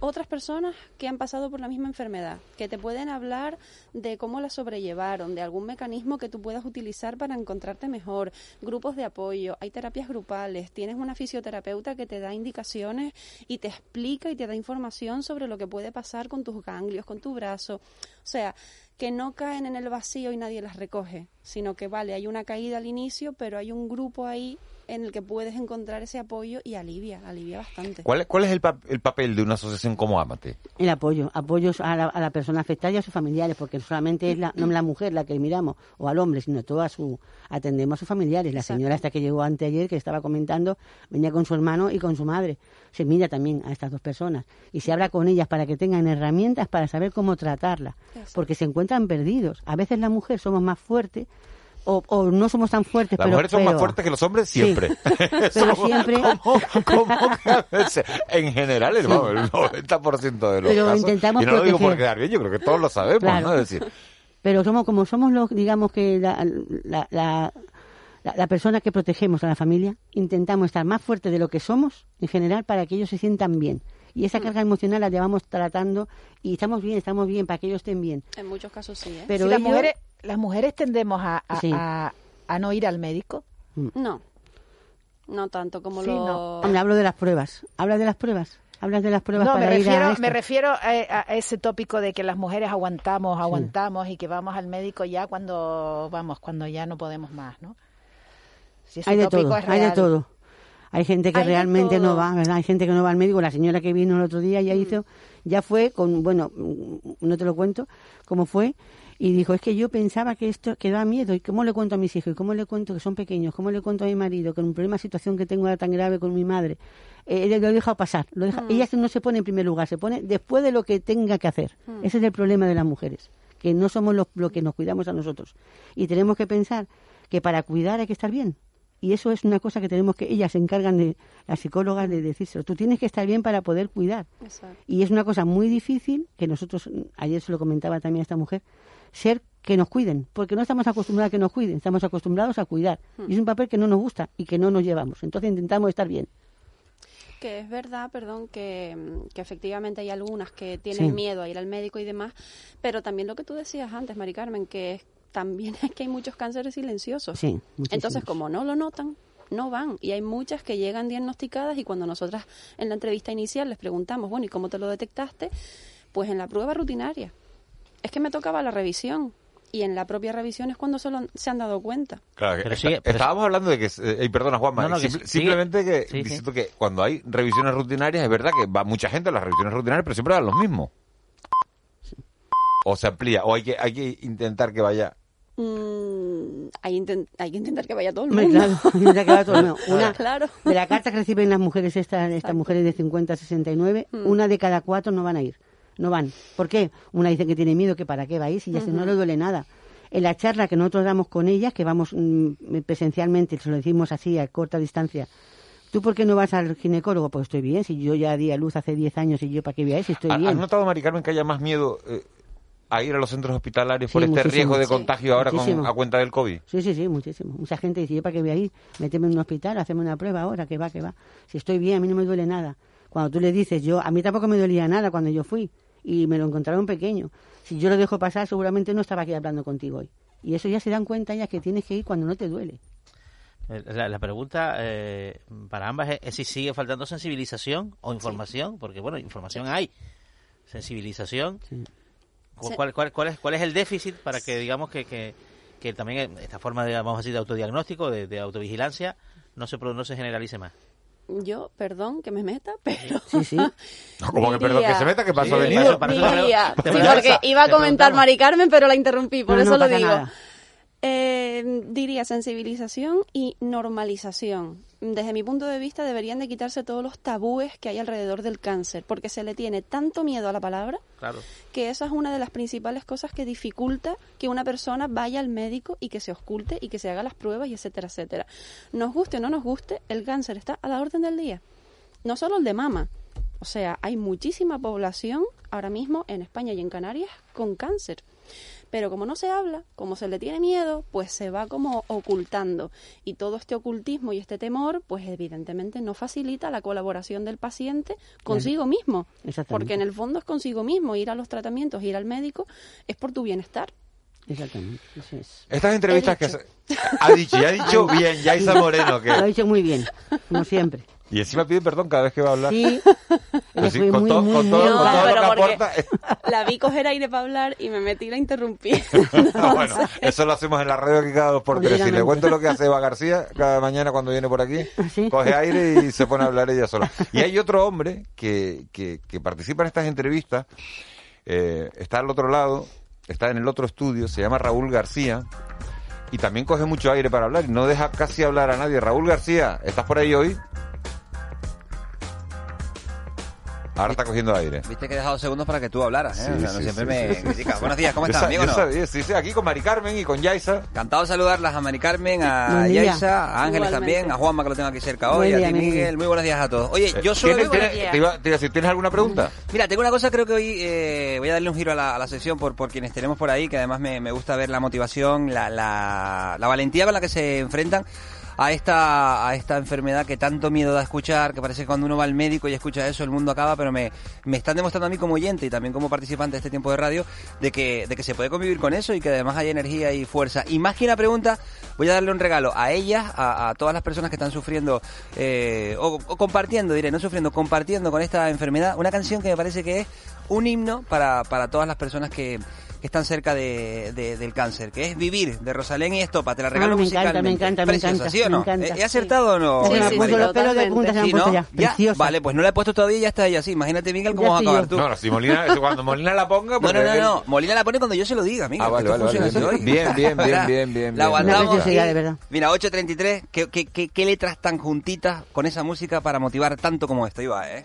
otras personas que han pasado por la misma enfermedad, que te pueden hablar de cómo la sobrellevaron, de algún mecanismo que tú puedas utilizar para encontrarte mejor, grupos de apoyo, hay terapias grupales, tienes una fisioterapeuta que te da indicaciones y te explica y te da información sobre lo que puede pasar con tus ganglios, con tu brazo. O sea, que no caen en el vacío y nadie las recoge, sino que vale, hay una caída al inicio, pero hay un grupo ahí en el que puedes encontrar ese apoyo y alivia, alivia bastante. ¿Cuál, cuál es el, el papel de una asociación como Amate? El apoyo, apoyos a la, a la, persona afectada y a sus familiares, porque solamente es la, no la mujer la que miramos, o al hombre, sino todo a su, atendemos a sus familiares. La señora hasta que llegó anteayer, que estaba comentando, venía con su hermano y con su madre. Se mira también a estas dos personas y se habla con ellas para que tengan herramientas para saber cómo tratarla, porque se encuentran perdidos. A veces la mujer somos más fuertes o, no somos tan fuertes. Las mujeres son más fuertes que los hombres siempre. *laughs* pero siempre. en general, el, 90% de los pero Intentamos y no lo digo por quedar bien, yo creo que todos lo sabemos, ¿no? decir, pero somos como somos los, digamos que la, la, la, la, persona que protegemos a la familia, intentamos estar más fuertes de lo que somos en general para que ellos se sientan bien y esa mm. carga emocional la llevamos tratando y estamos bien, estamos bien para que ellos estén bien. En muchos casos sí. ¿eh? Pero las mujeres las mujeres tendemos a, a, no ir al médico. Mm. No, no tanto como lo. Hablo de las pruebas. ¿Hablas de las pruebas? ¿Hablas de las pruebas para me refiero, Me refiero a, ese tópico de que las mujeres aguantamos, aguantamos y que vamos al médico ya cuando vamos, cuando ya no podemos más, ¿no? hay de todo, hay de todo. Hay gente que realmente no va, ¿verdad? Hay gente que no va al médico. La señora que vino el otro día ya mm. hizo, ya fue con, bueno, no te lo cuento, cómo fue, y dijo, es que yo pensaba que esto que da miedo, ¿y cómo le cuento a mis hijos? ¿Y cómo le cuento que son pequeños? ¿Cómo le cuento a mi marido que un problema, situación que tengo tan grave con mi madre? Eh, lo he dejado pasar. Lo deja, mm. Ella no se pone en primer lugar, se pone después de lo que tenga que hacer. Mm. Ese es el problema de las mujeres, que no somos los, los que nos cuidamos a nosotros. Y tenemos que pensar que para cuidar hay que estar bien. Y eso es una cosa que tenemos que, ellas se encargan de, las psicólogas, de decírselo. Tú tienes que estar bien para poder cuidar. Y es una cosa muy difícil, que nosotros, ayer se lo comentaba también a esta mujer, ser que nos cuiden, porque no estamos acostumbrados a que nos cuiden, estamos acostumbrados a cuidar. Y es un papel que no nos gusta y que no nos llevamos. Entonces intentamos estar bien. Que es verdad, perdón, que, que efectivamente hay algunas que tienen miedo a ir al médico y demás, pero también lo que tú decías antes, Mari Carmen, que también *laughs* es que hay muchos cánceres silenciosos. Sí, Entonces, como no lo notan, no van. Y hay muchas que llegan diagnosticadas y cuando nosotras en la entrevista inicial les preguntamos, bueno, ¿y cómo te lo detectaste? Pues en la prueba rutinaria. Es que me tocaba la revisión y en la propia revisión es cuando solo se han dado cuenta. Claro, estábamos hablando de que, eh, perdona Juanma, simplemente que, diciendo que cuando hay revisiones rutinarias es verdad que va mucha gente a las revisiones rutinarias, pero siempre van los mismos. O se amplía, o hay que, hay que intentar que vaya Mm, hay, hay, que intentar que vaya todo el mundo. *laughs* Una, De la carta que reciben las mujeres, estas, estas mujeres de 50 a 69, mm. una de cada cuatro no van a ir. No van. ¿Por qué? Una dice que tiene miedo, que para qué va a ir, si ya no le duele nada. En la charla que nosotros damos con ellas, que vamos mm, presencialmente, se lo decimos así a corta distancia, ¿Tú por qué no vas al ginecólogo? Pues estoy bien, si yo ya di a luz hace 10 años y yo para qué voy a ir, si estoy bien. ¿Has notado, Mari Carmen, que haya más miedo eh, a ir a los centros hospitalarios por este riesgo de contagio ahora con, a cuenta del COVID? Sí, sí, sí, muchísimo. Mucha gente dice, ¿yo para qué voy a ir? Méteme en un hospital, haceme una prueba ahora, que va, que va. Si estoy bien, a mí no me duele nada. Cuando tú le dices, yo, a mí tampoco me dolía nada cuando yo fui y me lo encontraron pequeño. Si yo lo dejo pasar, seguramente no estaba aquí hablando contigo hoy. Y eso ya se dan cuenta ya que tienes que ir cuando no te duele. Eh, la, pregunta eh, para ambas es, si sigue faltando sensibilización o información, porque bueno, información hay, sensibilización. ¿Cuál, cuál, cuál, es, ¿Cuál es el déficit para que digamos que, que, que también esta forma de, vamos a decir, de autodiagnóstico, de, de autovigilancia, no se, no se generalice más? Yo, perdón que me meta, *laughs* pero... Sí, sí. *laughs* como que perdón que se meta, que pasó venido. porque iba a comentar Mari Carmen, pero la interrumpí, por eso lo digo. Eh, diría sensibilización y normalización. Desde mi punto de vista deberían de quitarse todos los tabúes que hay alrededor del cáncer, porque se le tiene tanto miedo a la palabra que esa es una de las principales cosas que dificulta que una persona vaya al médico y que se oculte y que se haga las pruebas y etcétera, etcétera. Nos guste o no nos guste, el cáncer está a la orden del día. No solo el de mama, o sea, hay muchísima población ahora mismo en España y en Canarias con cáncer. Pero como no se habla, como se le tiene miedo, pues se va como ocultando. Y todo este ocultismo y este temor, pues evidentemente no facilita la colaboración del paciente consigo mismo. Porque en el fondo es consigo mismo. Ir a los tratamientos, ir al médico, es por tu bienestar. Exactamente. Estas entrevistas que ha dicho, ya ha dicho *laughs* bien, Yaisa Moreno. Que... Lo ha dicho muy bien, como siempre. Y encima pide perdón cada vez que va a hablar. Sí. *laughs* con, todo, con, todo, lo que *laughs* La vi coger aire para hablar y me metí la interrumpí. *laughs* bueno, eso lo hacemos en la radio aquí cada dos por tres. Si le cuento lo que hace Eva García cada mañana cuando viene por aquí, ¿Ah, coge aire y se pone a hablar ella sola. Y hay otro hombre que, que, que participa en estas entrevistas, eh, está al otro lado, está en el otro estudio, se llama Raúl García y también coge mucho aire para hablar y no deja casi hablar a nadie. Raúl García, ¿estás por ahí hoy? Ahora está cogiendo aire. Viste que he dejado segundos para que tú hablaras, ¿eh? no siempre me criticas. Buenos días, ¿cómo estás, amigo? No? sí, sí, aquí con Mari Carmen y con Yaisa. Encantado de saludarlas a Mari Carmen, a Yaisa, a Ángeles también, a Juanma que lo tengo aquí cerca hoy, a ti Miguel. Muy buenos días a todos. Oye, yo soy... ¿Tienes, te ¿tienes alguna pregunta? Mira, tengo una cosa, creo que hoy eh, voy a darle un giro a la, a la sesión por, por quienes tenemos por ahí, que además me, me gusta ver la motivación, la, la, la valentía con la que se enfrentan a esta, a esta enfermedad que tanto miedo da escuchar, que parece que cuando uno va al médico y escucha eso el mundo acaba, pero me, me están demostrando a mí como oyente y también como participante de este tiempo de radio de que, de que se puede convivir con eso y que además hay energía y fuerza. Y más que una pregunta, voy a darle un regalo a ellas, a, todas las personas que están sufriendo eh, o, compartiendo, diré, no sufriendo, compartiendo con esta enfermedad, una canción que me parece que es un himno para, para todas las personas que, que están cerca de, del cáncer, que es Vivir, de Rosalén y Estopa. Te la regalo ah, me Encanta, me encanta, me encanta. ¿sí o no? ¿He acertado o no? Sí, sí, los pelos de punta se han puesto ya. Preciosa. Vale, pues no la he puesto todavía y ya está ella así. Imagínate, Miguel, cómo vas a acabar tú. No, no, si Molina, cuando Molina la ponga... No, no, no, no, Molina la pone cuando yo se lo diga, Miguel. Ah, vale, vale, vale. Bien, bien, bien, *laughs* bien, bien. La aguantamos. Mira, 8.33, ¿qué, qué, qué, qué letras tan juntitas con esa música para motivar tanto como esto? Iba, ¿eh?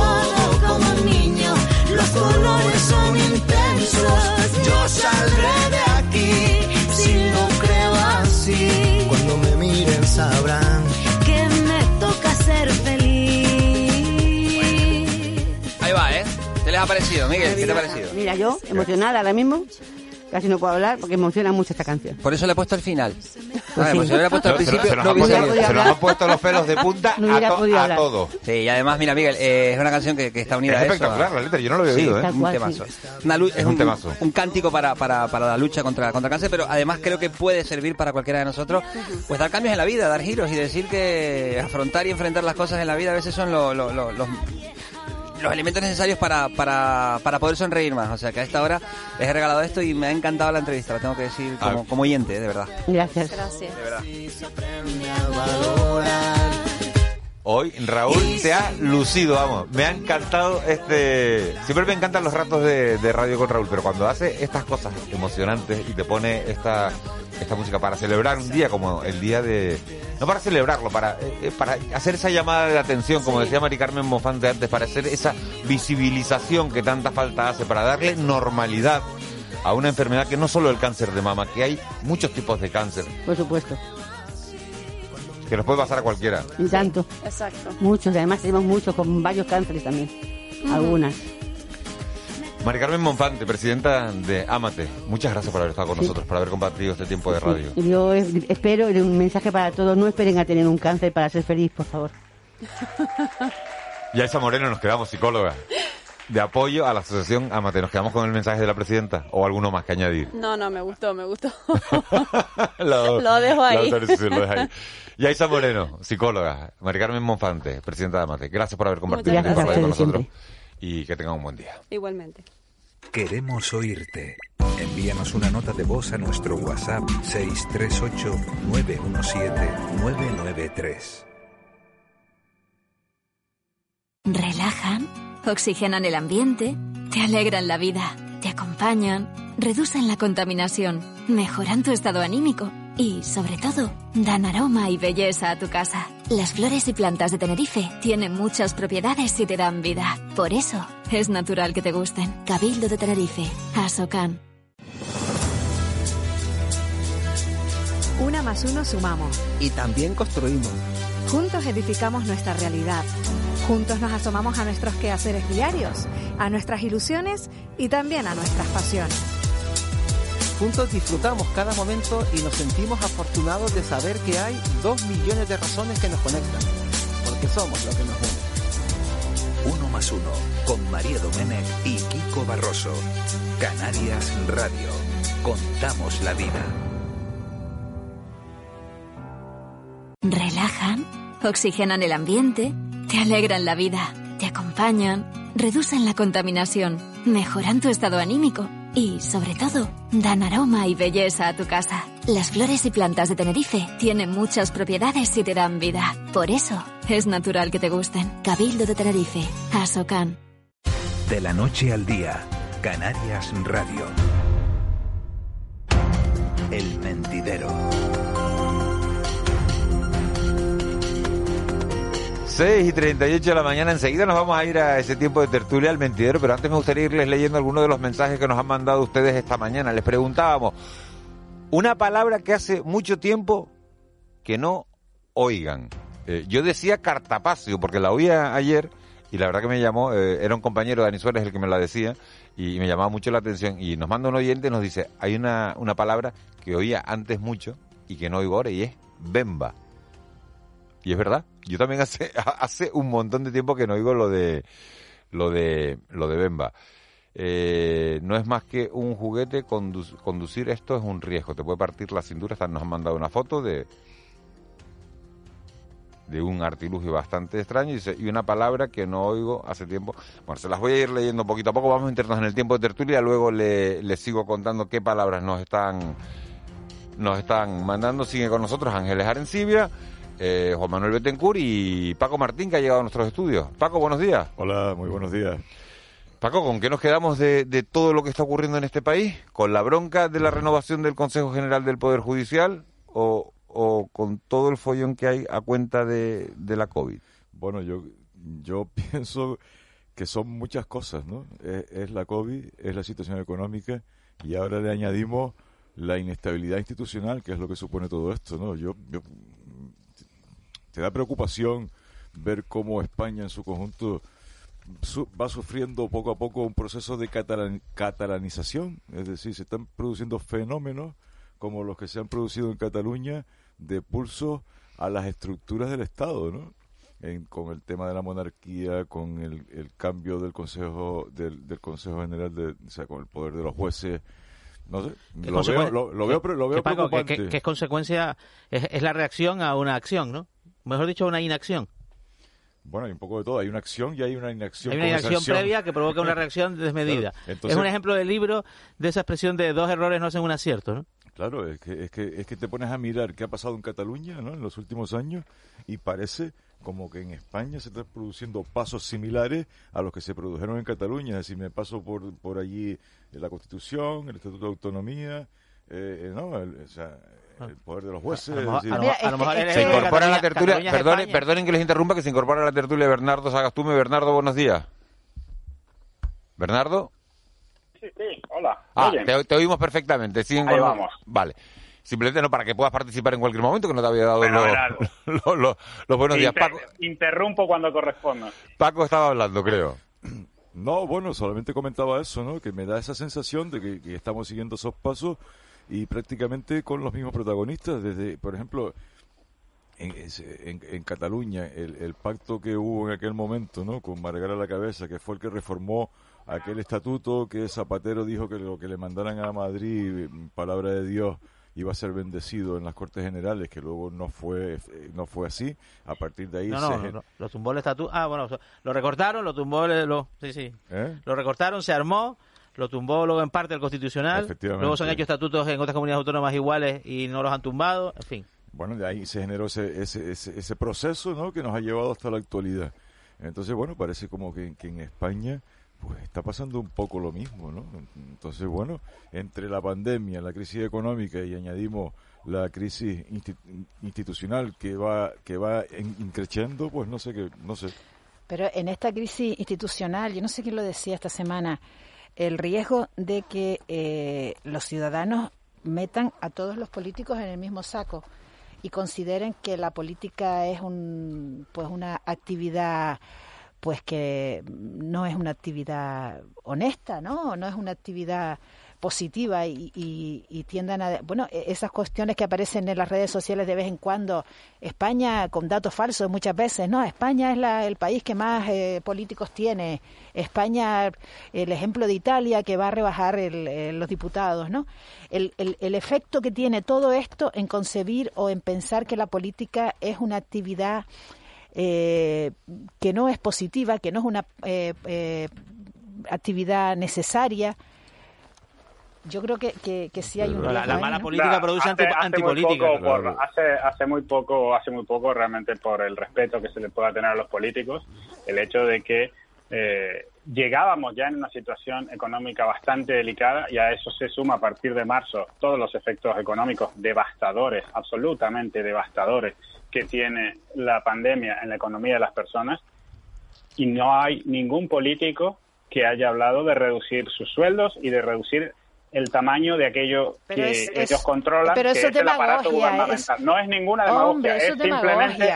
colores son intensos. Yo saldré de aquí si lo creo así. Cuando me miren sabrán Que me toca ser feliz. Ahí va, ¿eh? ¿Qué les ha parecido, Miguel? ¿Qué te ha parecido? Mira, yo, emocionada ahora mismo, casi no puedo hablar porque emociona mucho esta canción. Por eso le he puesto el final. Pues Ah, sí. pues si le hubiera puesto al se- principio, se nos no ha hubiese puesto- podido se nos han puesto los pelos de punta *laughs* No a, to- podido a hablar. todo. Sí, y además, mira, Miguel, eh, es una canción que, que está unida Es a eso. espectacular la letra, yo no lo había Sí, oído, ¿eh? Un temazo. sí. Una lu- es, Es un un, temazo. un cántico para, para, para la lucha contra, contra el cáncer, pero además creo que puede servir para cualquiera de nosotros, pues dar cambios en la vida, dar giros y decir que afrontar y enfrentar las cosas en la vida a veces son lo- lo- lo- los los elementos necesarios para, para, para poder sonreír más. O sea que a esta hora les he regalado esto y me ha encantado la entrevista, lo tengo que decir como, Ah. como oyente, de verdad. Gracias. Gracias. De verdad. Hoy Raúl te ha lucido, vamos. Me ha encantado este. Siempre me encantan los ratos de, de radio con Raúl, pero cuando hace estas cosas emocionantes y te pone esta, esta música para celebrar un día como el día de. No para celebrarlo, para, eh, eh, para hacer esa llamada de atención, como decía Mari Carmen Monfante antes, para hacer esa visibilización que tanta falta hace, para darle normalidad a una enfermedad que no solo el cáncer de mama, que hay muchos tipos de cáncer, Por supuesto. Que nos puede pasar a cualquiera. Y tanto. Exacto. Muchos, además tenemos muchos con varios cánceres también. Algunas. Mari Carmen Monfante, presidenta de Amate, muchas gracias por haber estado con nosotros, por haber compartido este tiempo de radio. Y Yo espero, y un mensaje para todos, no esperen a tener un cáncer para ser feliz, por favor. Y a Isa Moreno nos quedamos, psicóloga, *laughs* de apoyo a la asociación Amate. ¿Nos quedamos con el mensaje de la presidenta o alguno más que añadir? No, no, me gustó, me gustó. *laughs* lo, *laughs* Lo dejo ahí. lo- sí, lo dejo ahí. Y a Isa Moreno, psicóloga, Mari Carmen Monfante, presidenta de Amate. Gracias por haber compartido este con nosotros. Y que tengan un buen día. Igualmente. Queremos oírte. Envíanos una nota de voz a nuestro WhatsApp 638-917-993. Relajan, oxigenan el ambiente, te alegran la vida, te acompañan, reducen la contaminación, mejoran tu estado anímico y, sobre todo, dan aroma y belleza a tu casa. Las flores y plantas de Tenerife tienen muchas propiedades y te dan vida. Por eso, es natural que te gusten. Cabildo de Tenerife, Asocan. Una más uno sumamos. Y también construimos. Juntos edificamos nuestra realidad. Juntos nos asomamos a nuestros quehaceres diarios, a nuestras ilusiones y también a nuestras pasiones. Juntos disfrutamos cada momento y nos sentimos afortunados de saber que hay dos millones de razones que nos conectan, porque somos lo que nos une. Uno más uno, con María Domenech y Kiko Barroso. Canarias Radio. Contamos la vida. Relajan, oxigenan el ambiente, te alegran la vida, te acompañan, reducen la contaminación, mejoran tu estado anímico y, sobre todo, dan aroma y belleza a tu casa. Las flores y plantas de Tenerife tienen muchas propiedades y te dan vida. Por eso, es natural que te gusten. Cabildo de Tenerife, Asocan. De la noche al día, Canarias Radio. El mentidero. 6 y 38 de la mañana, enseguida nos vamos a ir a ese tiempo de tertulia al mentidero, pero antes me gustaría irles leyendo algunos de los mensajes que nos han mandado ustedes esta mañana. Les preguntábamos, una palabra que hace mucho tiempo que no oigan. Eh, yo decía cartapacio, porque la oía ayer y la verdad que me llamó, eh, era un compañero, Dani Suárez, el que me la decía, y me llamaba mucho la atención. Y nos manda un oyente y nos dice, hay una, una palabra que oía antes mucho y que no oigo ahora, y es bemba. Y es verdad, yo también hace, *laughs* hace un montón de tiempo que no oigo lo de lo de lo de Bemba. Eh, no es más que un juguete, condu- conducir esto es un riesgo, te puede partir la cintura, nos han mandado una foto de de un artilugio bastante extraño y, una palabra que no oigo hace tiempo. Bueno, se las voy a ir leyendo poquito a poco, vamos a meternos en el tiempo de tertulia, luego le, le sigo contando qué palabras nos están, nos están mandando. Sigue con nosotros Ángeles Arencibia. Eh, Juan Manuel Betancourt y Paco Martín, que ha llegado a nuestros estudios. Paco, buenos días. Hola, muy buenos días. Paco, ¿con qué nos quedamos de, de, todo lo que está ocurriendo en este país? ¿Con la bronca de la renovación del Consejo General del Poder Judicial o, o con todo el follón que hay a cuenta de, de la COVID? Bueno, yo, yo *laughs* pienso que son muchas cosas, ¿no? Es, la COVID, es la situación económica y ahora le añadimos la inestabilidad institucional, que es lo que supone todo esto, ¿no? Yo, yo te da preocupación ver cómo España en su conjunto va sufriendo poco a poco un proceso de catalanización, es decir, se están produciendo fenómenos como los que se han producido en Cataluña de pulso a las estructuras del Estado, ¿no? con el tema de la monarquía, con el, cambio del Consejo del, Consejo General, de, o sea, con el poder de los jueces. No sé, lo veo, lo, veo, lo veo preocupante. Que, es consecuencia, es, es, la reacción a una acción, ¿no? Mejor dicho, una inacción. Bueno, hay un poco de todo. Hay una acción y hay una inacción. Hay una inacción previa que provoca una reacción *laughs* desmedida. es un ejemplo del libro de esa expresión de dos errores no hacen un acierto, ¿no? Claro, es que, es que, es que te pones a mirar qué ha pasado en Cataluña ¿no? en los últimos años y parece como que en España se están produciendo pasos similares a los que se produjeron en Cataluña. Es decir, me paso por, por allí la Constitución, el Estatuto de Autonomía, eh, eh ¿no? o sea, el poder de los jueces. A lo mejor, se incorpora a la tertulia. Perdonen, perdonen que les interrumpa, que se incorpora a la tertulia Bernardo Sagastume. Bernardo, buenos días. ¿Bernardo? Sí, sí, hola. Ah, te, oímos perfectamente. Ahí vamos. Vale. Simplemente no para que puedas participar en cualquier momento, que no te había dado *laughs* los, buenos días. Paco. Interrumpo cuando corresponda. Paco estaba hablando, creo. No, bueno, solamente comentaba eso, ¿no? Que me da esa sensación de que estamos siguiendo esos pasos y prácticamente con los mismos protagonistas, desde, por ejemplo, en, en, Cataluña, el, el, pacto que hubo en aquel momento, ¿no? Con Margar a la cabeza, que fue el que reformó aquel estatuto que Zapatero dijo que lo que le mandaran a Madrid, palabra de Dios, iba a ser bendecido en las Cortes Generales, que luego no fue no fue así. A partir de ahí no, no, lo tumbó el estatuto. Ah, bueno, lo recortaron, lo tumbó, lo, sí, sí. ¿Eh? Lo recortaron, se armó lo tumbó luego en parte el Constitucional, luego se han hecho estatutos en otras comunidades autónomas iguales y no los han tumbado, en fin. Bueno, de ahí se generó ese, ese, ese, proceso ¿no? que nos ha llevado hasta la actualidad. Entonces, bueno, parece como que, en España pues está pasando un poco lo mismo, ¿no? Entonces, bueno, entre la pandemia, la crisis económica y añadimos la crisis institucional que va que va increciendo, pues no sé qué, no sé. Pero en esta crisis institucional, yo no sé quién lo decía esta semana, el riesgo de que eh, los ciudadanos metan a todos los políticos en el mismo saco y consideren que la política es un pues una actividad pues que no es una actividad honesta, ¿no? No es una actividad positiva y, y, tiendan a... Bueno, e, esas cuestiones que aparecen en las redes sociales de vez en cuando, España con datos falsos muchas veces, no, España es la, el país que más eh, políticos tiene, España, el ejemplo de Italia que va a rebajar el, los diputados, ¿no? El, el, el, efecto que tiene todo esto en concebir o en pensar que la política es una actividad eh, que no es positiva, que no es una eh, actividad necesaria, yo creo que, que, que sí hay un la, la mala política produce hace, antipolítica. hace, hace muy poco, hace muy poco realmente por el respeto que se le pueda tener a los políticos, el hecho de que eh, llegábamos ya en una situación económica bastante delicada y a eso se suma a partir de marzo todos los efectos económicos devastadores, absolutamente devastadores, que tiene la pandemia en la economía de las personas. Y no hay ningún político que haya hablado de reducir sus sueldos y de reducir el tamaño de aquello que ellos controlan, que es el aparato gubernamental. No es ninguna demagogia, es simplemente...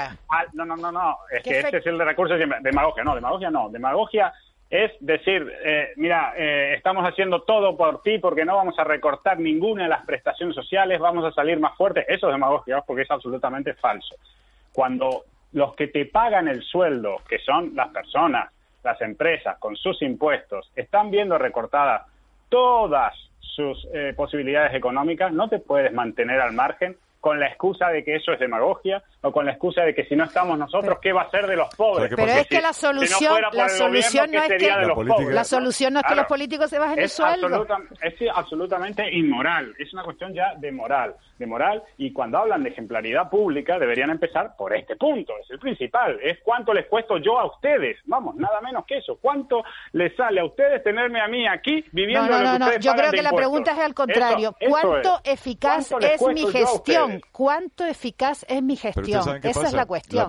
no, no, no, no, es que este es el recurso de demagogia, no, demagogia no, demagogia es decir, eh, mira, eh, estamos haciendo todo por ti porque no vamos a recortar ninguna de las prestaciones sociales, vamos a salir más fuertes. Eso es demagogia porque es absolutamente falso. Cuando los que te pagan el sueldo, que son las personas, las empresas, con sus impuestos, están viendo recortadas todas sus eh, posibilidades económicas, no te puedes mantener al margen con la excusa de que eso es demagogia o con la excusa de que si no estamos nosotros, ¿qué va a ser de los pobres? Pero es que la solución, la solución no es que la solución no es que los políticos se bajen el sueldo. es absolutamente inmoral. Es una cuestión ya de moral, de moral. Y cuando hablan de ejemplaridad pública, deberían empezar por este punto. Es el principal. Es cuánto les cuesto yo a ustedes. Vamos, nada menos que eso. ¿Cuánto les sale a ustedes tenerme a mí aquí viviendo? No, no, no. Yo creo que la pregunta es al contrario. ¿Cuánto eficaz es mi gestión? ¿Cuánto eficaz es mi gestión? Esa es la cuestión.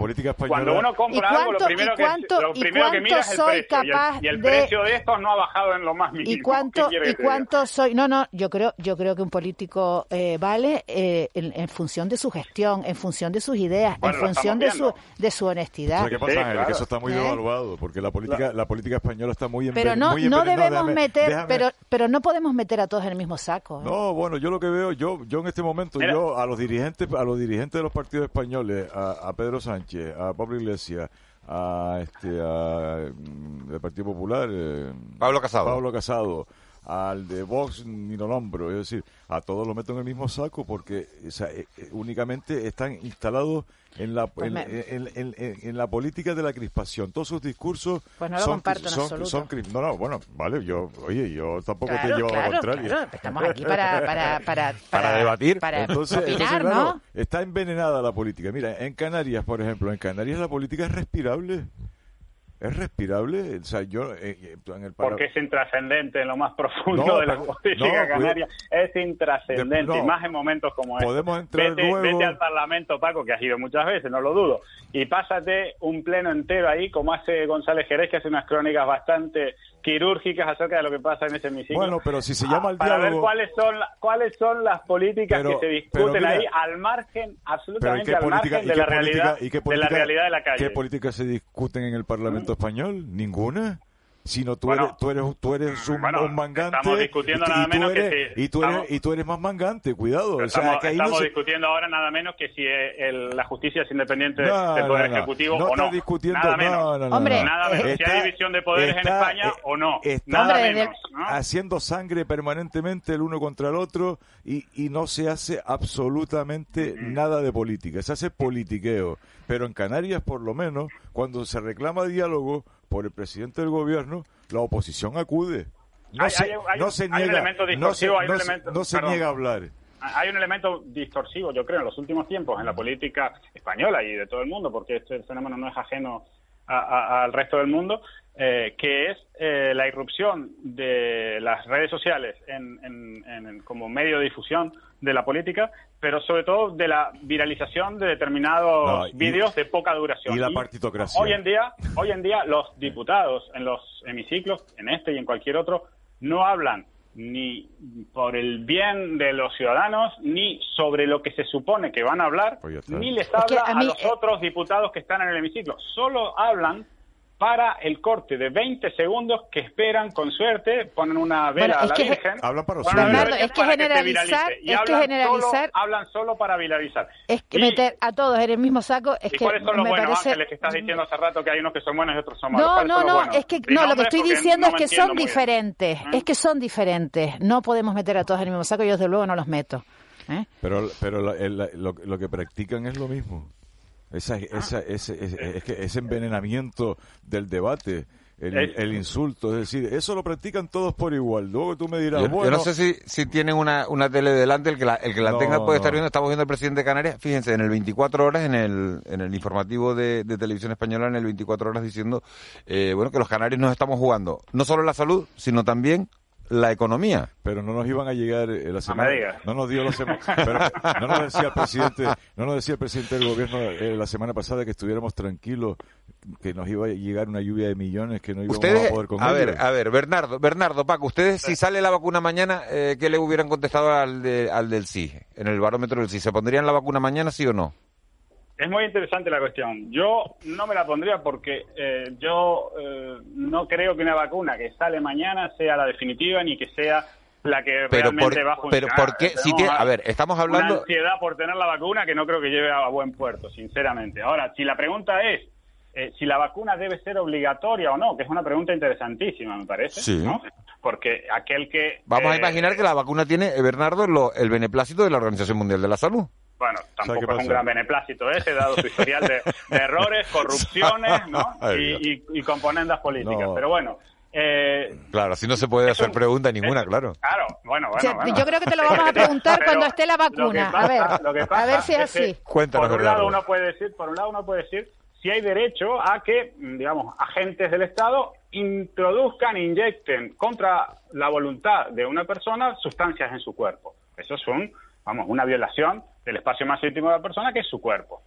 Cuando uno compra algo, lo primero, que, lo primero que mira es el precio. Capaz y el, precio de esto no ha bajado en lo más mínimo. ¿Y cuánto, y cuánto soy? No, no, yo creo, yo creo que un político eh, vale eh, en, función de su gestión, en función de sus ideas, en función de su, de su honestidad. ¿Qué pasa, Que eso está muy ¿Eh? devaluado, porque la política, la política española está muy Pero no, no debemos meter, pero, pero no podemos meter a todos en el mismo saco. No, bueno, yo lo que veo, yo, yo en este momento, yo a los dirigentes, a los dirigentes de los partidos españoles, a, Pedro Sánchez, a Pablo Iglesias, a este a, mm, el Partido Popular eh, Pablo Casado. Pablo Casado al de Vox ni lo nombro es decir a todos los meto en el mismo saco porque eh, eh, únicamente están instalados en la, pues en, la política de la crispación. Todos sus discursos pues no son, son, son, No, no, bueno, vale, yo, oye, yo tampoco te llevo a la contraria. estamos aquí para, *laughs* para, para, para, debatir. Para entonces, opinar, ¿no? Está envenenada la política. Mira, en Canarias, por ejemplo, en Canarias la política es respirable. ¿Es respirable? O sea, yo, eh, eh, en el Porque es intrascendente en lo más profundo de la política *laughs* canaria. Es intrascendente, y más en momentos como este. Podemos entrar vete, vete al Parlamento, Paco, que has ido muchas veces, no lo dudo, y pásate un pleno entero ahí, como hace González Jerez, que hace unas crónicas bastante quirúrgicas acerca de lo que pasa en ese hemiciclo. Bueno, pero si se llama el para diálogo... ver cuáles son, cuáles son las políticas que se discuten ahí al margen, absolutamente al margen de la, realidad, de la realidad de la calle. ¿Qué políticas se discuten en el Parlamento español? ¿Ninguna? Sino tú, eres, tú eres tú eres un, mangante estamos discutiendo y, nada menos eres, que si y tú eres y tú eres más mangante cuidado. Estamos, estamos discutiendo ahora nada menos que si el, la justicia es independiente del poder ejecutivo no o no. discutiendo nada menos, Hombre, nada menos. si hay división de poderes en España o no. está nada menos, haciendo sangre permanentemente el uno contra el otro y, y no se hace absolutamente nada de política. Se hace politiqueo pero en Canarias por lo menos cuando se reclama diálogo por el presidente del gobierno, la oposición acude. No se, no se niega, no se, no se niega a hablar. Hay un elemento distorsivo, yo creo, en los últimos tiempos en la política española y de todo el mundo, porque este fenómeno no es ajeno al resto del mundo, eh, que es eh, la irrupción de las redes sociales en, como medio de difusión de la política, pero sobre todo de la viralización de determinados vídeos de poca duración. Y la partitocracia. Hoy en día, hoy en día los diputados en los hemiciclos, en este y en cualquier otro, no hablan ni por el bien de los ciudadanos, ni sobre lo que se supone que van a hablar, pues ni les habla a, los eh, otros diputados que están en el hemiciclo. Solo hablan para el corte de 20 segundos que esperan con suerte, ponen una vela a la Virgen. Hablan para es que generalizar, es que generalizar, hablan solo para viralizar. Es que meter a todos en el mismo saco es ¿y que cuáles son los me buenos parece... ángeles que estás diciendo hace rato que hay unos que son buenos y otros son malos? No, no, no, es que no, lo que estoy diciendo es que son diferentes, es que son diferentes. No podemos meter a todos en el mismo saco, yo desde luego no los meto. ¿eh? Pero pero lo que practican es lo mismo. Esa, esa, ese, es que ese envenenamiento del debate, el, insulto, es decir, eso lo practican todos por igual. Luego tú me dirás, yo, bueno... Yo no sé si, si tienen una, una tele delante, el que la, el que la tenga puede estar viendo. Estamos viendo al presidente de Canarias, fíjense, en el 24 horas, en el, en el informativo de, televisión española, en el 24 horas, diciendo, eh, bueno, que los canarios nos estamos jugando no solo la salud, sino también la economía. Pero no nos iban a llegar eh, la semana. No, nos dio la semana. *laughs* no nos decía el presidente, no nos decía el presidente del gobierno eh, la semana pasada que estuviéramos tranquilos, que nos iba a llegar una lluvia de millones que no íbamos a poder con A ver, a ver, Bernardo, Bernardo, Paco, ustedes si sale la vacuna mañana, eh, ¿qué le hubieran contestado al, de, al del sí, en el barómetro del sí? ¿Se pondrían la vacuna mañana, sí o no? Es muy interesante la cuestión. Yo no me la pondría porque eh, yo eh, no creo que una vacuna que sale mañana sea la definitiva ni que sea la que realmente va a funcionar. Pero ¿por qué? Si a ver, estamos hablando... Una ansiedad por tener la vacuna que no creo que lleve a buen puerto, sinceramente. Ahora, si la pregunta es eh, si la vacuna debe ser obligatoria o no, que es una pregunta interesantísima, me parece, sí. ¿no? Porque aquel que... Vamos a imaginar que la vacuna tiene, Bernardo, el beneplácito de la Organización Mundial de la Salud. Bueno, tampoco es un gran beneplácito ese, dado su historial de, errores, *laughs* corrupciones ¿no? *laughs* y, y, componendas políticas. Pero bueno, eh, claro, así no se puede hacer pregunta ninguna, claro. Claro, bueno, bueno, Yo creo que te lo vamos a *laughs* preguntar cuando esté la vacuna. a ver, a ver si es así. Cuéntanos, por un lado uno puede decir, por un lado uno puede decir si hay derecho a que, digamos, agentes del Estado introduzcan, inyecten contra la voluntad de una persona sustancias en su cuerpo. Eso es un, vamos, una violación del espacio más íntimo de la persona, que es su cuerpo.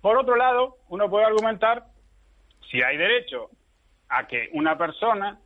Por otro lado, uno puede argumentar si hay derecho a que una persona,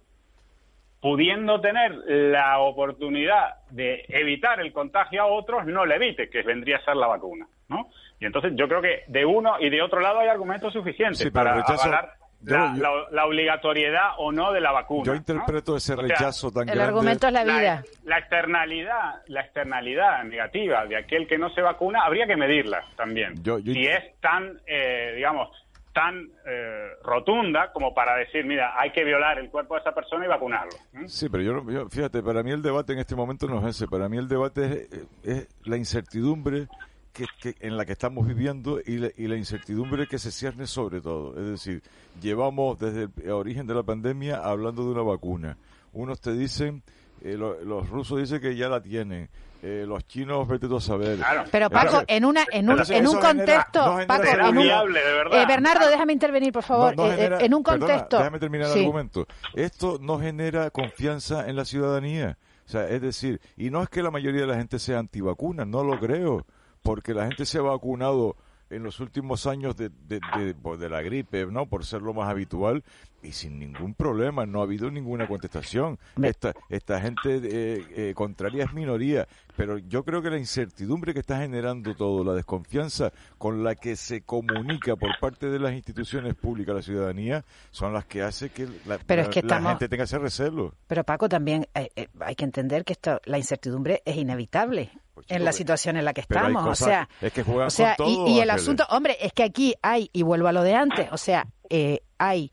pudiendo tener la oportunidad de evitar el contagio a otros, no le evite, que vendría a ser la vacuna, ¿no? Y entonces yo creo que de uno y de otro lado hay argumentos suficientes para avalar la, obligatoriedad o no de la vacuna. Yo interpreto ese rechazo tan grande. El argumento es la vida. La, externalidad, la externalidad negativa de aquel que no se vacuna habría que medirla también. si es tan, eh, digamos, tan eh, rotunda como para decir, mira, hay que violar el cuerpo de esa persona y vacunarlo. Sí, pero yo, fíjate, para mí el debate en este momento no es ese. Para mí el debate es, la incertidumbre que, en la que estamos viviendo y la, y la, incertidumbre que se cierne sobre todo. Es decir, llevamos desde el origen de la pandemia hablando de una vacuna. Unos te dicen, eh, los rusos dicen que ya la tienen. Eh, los chinos, vete tú a saber. Pero Paco, en una en un, en un contexto, Paco, eh, Bernardo, déjame intervenir, por favor. en un contexto. déjame terminar el argumento. Esto no genera confianza en la ciudadanía. O sea, es decir, y no es que la mayoría de la gente sea antivacuna, no lo creo, porque la gente se ha vacunado en los últimos años de, de, de, la gripe, ¿no? Por ser lo más habitual y sin ningún problema, no ha habido ninguna contestación. Esta, esta gente eh, eh, contraria es minoría, pero yo creo que la incertidumbre que está generando todo, la desconfianza con la que se comunica por parte de las instituciones públicas a la ciudadanía, son las que hace que la, gente tenga ese recelo. Pero Paco, también hay, eh, hay que entender que esto, la incertidumbre es inevitable. Pues en la situación en la que estamos, o sea, o sea y, el asunto, hombre, es que aquí hay, y vuelvo a lo de antes, o sea, eh, hay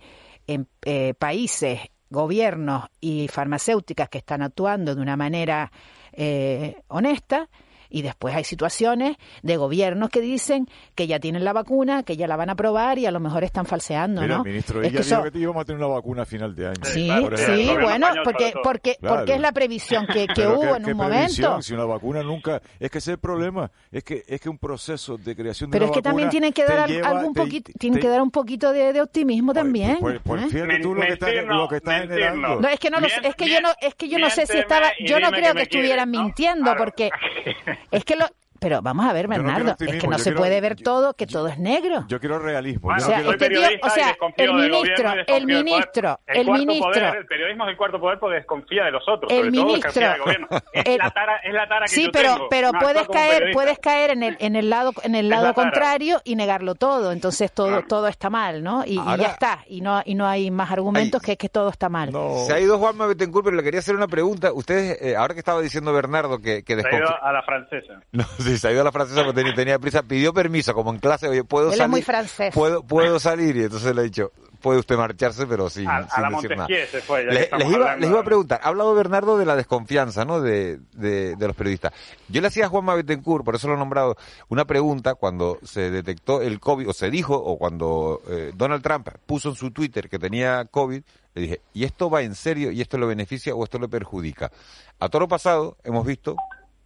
en eh, países, gobiernos y farmacéuticas que están actuando de una manera eh, honesta y después hay situaciones de gobiernos que dicen que ya tienen la vacuna, que ya la van a probar y a lo mejor están falseando, Mira, ¿no? ministro, ella dijo que íbamos a tener una vacuna a final de año. Sí, sí, bueno, porque porque porque es la previsión que, que *laughs* hubo en un momento. Si una vacuna nunca, es que ese es el problema, es que es que un proceso de creación de Pero es que también tiene que dar algún poquito, tiene que dar un poquito de, optimismo también. Pues, pues, pues fíjate tú lo que estás lo que generando. No, es que no es que yo no es que yo no sé si estaba yo no creo que estuvieran mintiendo porque *laughs* es que lo pero vamos a ver, Bernardo, es que no se puede ver todo, que todo es negro. Yo quiero realismo. o sea, este tío, o sea el ministro, el ministro, el, ministro. el periodismo es el cuarto poder porque desconfía de los otros. El ministro. Todo gobierno. *laughs* Es, la tara, es la tara que sí, pero, pero puedes caer, puedes caer en el, en el lado, en el lado contrario y negarlo todo. Entonces todo, todo está mal, ¿no? Y, ya está. Y no, y no hay más argumentos que que todo está mal. Se ha ido Juanma Betancourt, pero le quería hacer una pregunta. Ustedes, eh, ahora que estaba diciendo Bernardo que, que Se ha ido a la francesa. No, *laughs* se ha ido a la francesa porque tenía, prisa, pidió permiso, como en clase, oye, ¿puedo Él salir? Es muy francés. ¿Puedo, puedo *laughs* salir? Y entonces le he dicho, puede usted marcharse, pero sin, a, sin la decir nada. Se fue, les, iba, les, iba, a preguntar, ha hablado Bernardo de la desconfianza ¿no? de, de, de los periodistas. Yo le hacía a Juanma Betancourt, por eso lo he nombrado, una pregunta cuando se detectó el COVID, o se dijo, o cuando eh, Donald Trump puso en su Twitter que tenía COVID, le dije, ¿y esto va en serio y esto lo beneficia o esto lo perjudica? A toro pasado hemos visto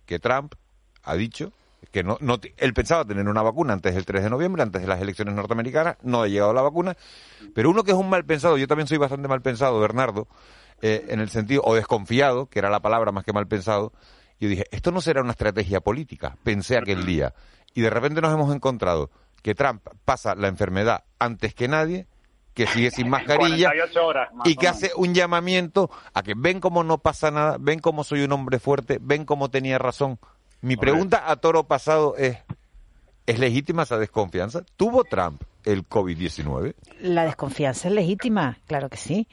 que Trump ha dicho que no, no, él pensaba tener una vacuna antes del 3 de noviembre, antes de las elecciones norteamericanas, no ha llegado la vacuna, pero uno que es un mal pensado, yo también soy bastante mal pensado, Bernardo, eh, en el sentido, o desconfiado, que era la palabra más que mal pensado, yo dije, esto no será una estrategia política, pensé aquel día, y de repente nos hemos encontrado que Trump pasa la enfermedad antes que nadie, que sigue sin *laughs* mascarilla y que hace un llamamiento a que ven cómo no pasa nada, ven cómo soy un hombre fuerte, ven cómo tenía razón, mi pregunta a toro pasado es, ¿es legítima esa desconfianza? ¿Tuvo Trump el COVID-19? La desconfianza es legítima, claro que sí.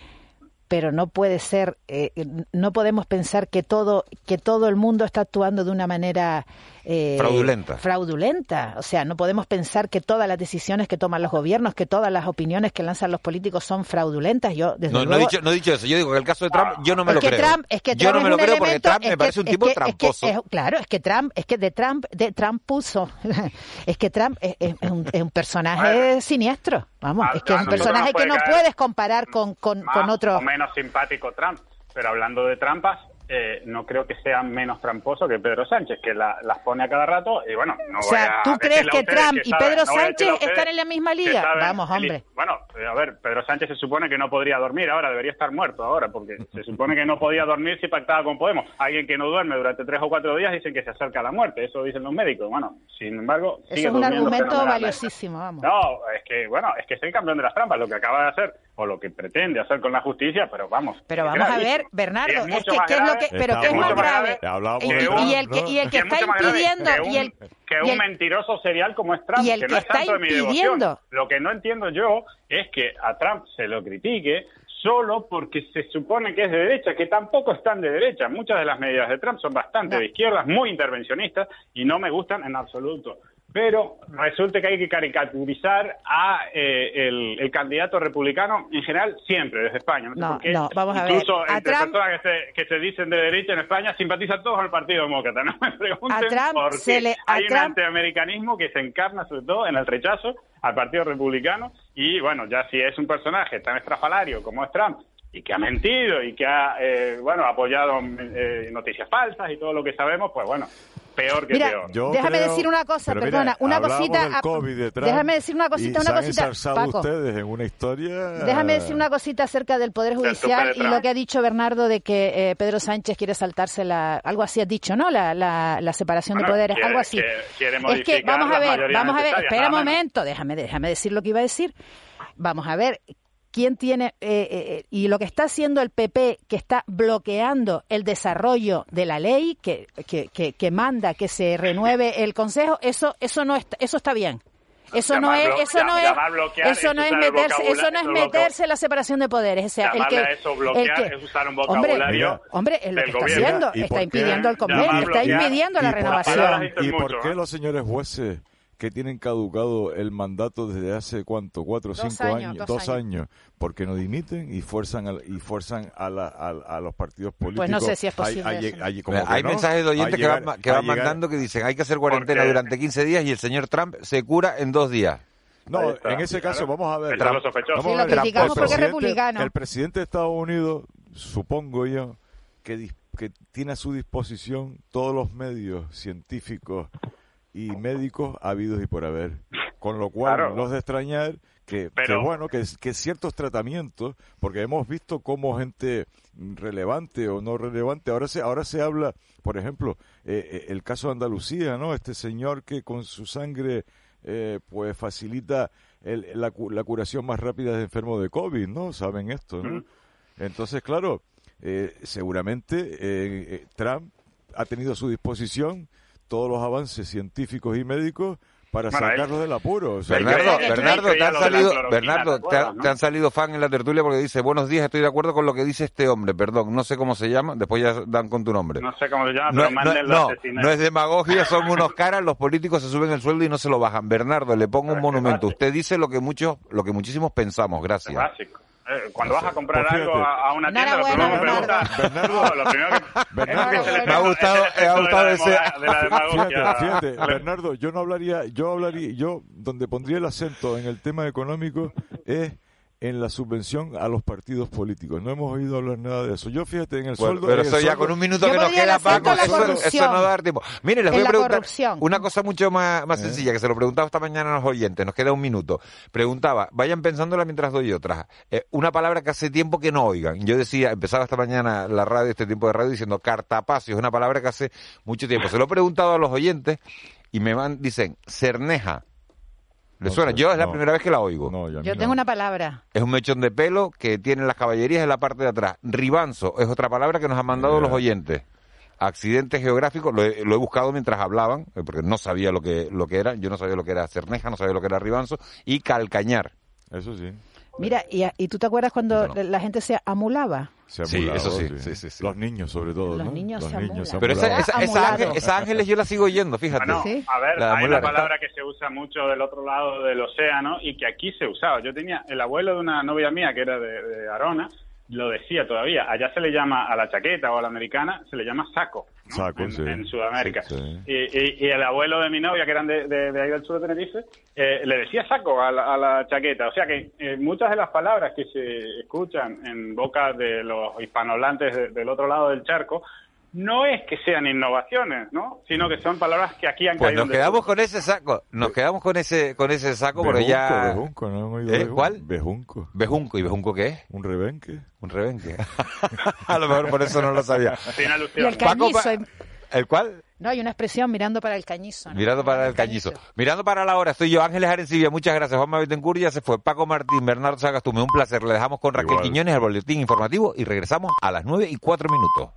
pero no puede ser, eh, no podemos pensar que todo, que todo el mundo está actuando de una manera eh, fraudulenta. fraudulenta. O sea, no podemos pensar que todas las decisiones que toman los gobiernos, que todas las opiniones que lanzan los políticos son fraudulentas. Yo, desde no, luego, no, he dicho, no he dicho eso. Yo digo que el caso de Trump, yo no me es lo que creo. Trump, es que yo Trump no me es lo un creo porque Trump me parece que- un tipo que- es que- tramposo. es- claro, es que Trump, es que de Trump, de Trump puso, *laughs* es que Trump es, es- es un, es un personaje siniestro. Vamos, es que es un nosotros personaje que no puedes comparar con, con, con otro. o menos simpático Trump. Pero hablando de trampas, eh, no creo que sea menos tramposo que Pedro Sánchez, que la- las pone a cada rato y bueno, no O voy sea, a ¿tú crees que Trump y saben- Pedro no Sánchez están en la misma liga? saben Vamos, hombre. Bueno, eh, a ver, Pedro Sánchez se supone que no podría dormir ahora, debería estar muerto ahora, porque se supone que no podía dormir si pactaba con Podemos. Alguien que no duerme durante tres o cuatro días dicen que se acerca a la muerte, eso dicen los médicos. Bueno, sin embargo, Eso es un argumento valiosísimo, vamos. No, es que, bueno, es que es el campeón de las trampas, lo que acaba de hacer, o lo que pretende hacer con la justicia, pero vamos. Pero es vamos a ver, Bernardo, es, que ¿qué es lo que, pero qué es más grave? Y, el que, y el que es está impidiendo que un, y el, que un el- mentiroso serial como es Trump, y el que que no es está tanto de mi impidiendo. devoción. Lo que no entiendo yo es que a Trump se lo critique solo porque se supone que es de derecha, que tampoco están de derecha. Muchas de las medidas de Trump son bastante de izquierdas, muy intervencionistas y no me gustan en absoluto. Pero resulta que hay que caricaturizar a eh, el, el candidato republicano en general siempre desde España. No, sé No, por qué. no, vamos a ver. Incluso A entre Trump- personas que se, que se dicen de derecha en España simpatizan todos con el Partido Demócrata. No *laughs* me pregunten A Trump por se qué. le- a Hay un Trump- antiamericanismo que se encarna sobre todo en el rechazo al Partido Republicano y bueno, ya si es un personaje tan estrafalario como es Trump y que ha mentido y que ha eh, bueno apoyado eh, noticias falsas y todo lo que sabemos, pues bueno, peor que Mira, peor. déjame decir una cosa, perdona, mira, una cosita. del COVID de Trump déjame decir una cosita, y una se han cosita, Paco. ustedes en una historia. Déjame decir una cosita acerca del Poder Judicial y lo que ha dicho Bernardo de que eh, Pedro Sánchez quiere saltarse la... Algo así has dicho, ¿no? La, la, la separación de poderes, quiere- algo así. quiere- quiere es que, vamos a ver, vamos a ver, espera un momento, déjame, déjame decir lo que iba a decir. Vamos a ver, quién tiene eh, eh, y lo que está haciendo el PP que está bloqueando el desarrollo de la ley que, que, que, que manda que se renueve el Consejo eso eso no está eso está bien. Eso no es eso no es bloquear eso es no es meterse eso no es meterse en la separación de poderes. O sea el que el que- es usar un hombre, vocabulario hombre es lo que está haciendo ¿Y está impidiendo el convenio está impidiendo la ¿Y por qué- renovación. ¿Y por qué los señores jueces que tienen caducado el mandato desde hace cuánto, cuatro o cinco años, años, dos dos años. años, porque no dimiten y fuerzan al- y fuerzan a, la- a, a los partidos políticos? Pues no sé si es a- a posible a como que hay no, mensajes de a oyentes llegar- que van, que a van llegar- mandando que dicen hay que hacer cuarentena Porque- durante 15 días y el señor Trump se cura en dos días. No, en ese caso, vamos a ver. Vamos Sí, a lo criticamos el porque es presidente- republicano. El presidente de Estados Unidos, supongo yo, que, que tiene a su disposición todos los medios científicos y médicos habidos y por haber. Con lo cual, Claro. no es de extrañar que, Pero- que bueno, que, que ciertos tratamientos, porque hemos visto cómo gente relevante o no relevante, ahora se, ahora se habla, por ejemplo, eh, eh, el caso de Andalucía, ¿no? Este señor que con su sangre eh, pues facilita el- la, la curación más rápida de enfermos de COVID, ¿no? Saben esto, ¿no? Entonces, claro, eh, seguramente Trump ha tenido a su disposición todos los avances científicos y médicos para Bueno, sacarlos del apuro. o sea, Bernardo, te han salido, Bernardo, ¿te te, acuerdas, ha- no? te han salido fan en la tertulia porque dice, buenos días, estoy de acuerdo con lo que dice este hombre, perdón, no sé cómo se llama, después ya dan con tu nombre. No sé cómo se llama, No, pero no, no, no es demagogia, son unos caras, los políticos se suben el sueldo y no se lo bajan. Bernardo, le pongo un monumento. Usted dice lo que muchos, lo que muchísimos pensamos, Es gracias. básico. Eh, cuando vas a comprar Pues algo a, a una tienda, lo primero que preguntas... Bernardo. No, lo primero que... *laughs* Bernardo. es Me ha gustado- es el efecto me ha gustado de la ese- demo- de la demagogia. Fíjate, fíjate, Bernardo, yo no hablaría, yo hablaría, yo donde pondría el acento en el tema económico es en la subvención a los partidos políticos. No hemos oído hablar nada de eso. Yo fíjate en el Bueno, sueldo. pero eso ya sueldo- con un minuto que nos queda, Paco, eso, no va a dar tiempo. Mire, les voy a preguntar corrupción. una cosa mucho más, Eh. más sencilla, que se lo preguntaba esta mañana a los oyentes, nos queda un minuto. Preguntaba, vayan pensándola mientras doy otras. Eh, una palabra que hace tiempo que no oigan. Yo decía, empezaba esta mañana la radio, este tiempo de radio, diciendo cartapacio, es una palabra que hace mucho tiempo. Se lo he preguntado a los oyentes y me van, dicen, cerneja. ¿Le No suena? Yo es la primera vez que la oigo. No, yo tengo una palabra Es un mechón de pelo que tiene las caballerías en la parte de atrás. Ribanzo es otra palabra que nos han mandado los oyentes. Accidente geográfico, lo he, lo he buscado mientras hablaban, eh, porque no sabía lo que, lo que era. Yo no sabía lo que era Cerneja, no sabía lo que era Ribanzo. Y Calcañar. Eso sí. Mira, ¿y, y tú te acuerdas cuando la gente se amulaba? Se Sí, amulaba, eso sí, sí, sí, sí. Los niños, sobre todo. Los ¿no? niños se amulan. Pero esa, esa, esa ángel- esas ángeles yo la sigo oyendo, fíjate. Bueno, a ver, La hay una palabra que se usa mucho del otro lado del océano y que aquí se usaba. Yo tenía el abuelo de una novia mía que era de, de Arona, lo decía todavía. Allá se le llama a la chaqueta o a la americana, se le llama saco ¿no? Saco, en, sí. en Sudamérica. Sí, sí. Y, y- y el abuelo de mi novia, que eran de, de- de ahí del sur de Tenerife, eh, le decía saco a la, a la chaqueta. O sea que eh, muchas de las palabras que se escuchan en boca de los hispanohablantes de- del otro lado del charco no es que sean innovaciones, ¿no? Sino que son palabras que aquí han Pues caído nos quedamos con ese saco, nos quedamos con ese con ese saco Bejunco, ya bejunco, ¿no han oído ¿Eh? bejunco? ¿Cuál? Bejunco. Bejunco y bejunco qué es? Un rebenque. Un rebenque. *laughs* A lo mejor por eso no lo sabía. Sin Y alusión. el cañizo. ¿El cuál? No, hay una expresión mirando para el cañizo. ¿no? Mirando para el cañizo. Mirando para la hora, estoy yo, Ángeles Arencibia. Muchas gracias. Juanma Betancourt ya se fue. Paco Martín, Bernardo Sagastume. Un placer. Le dejamos con Raquel Igual. Quiñones al boletín informativo y regresamos a las nueve y cuatro minutos.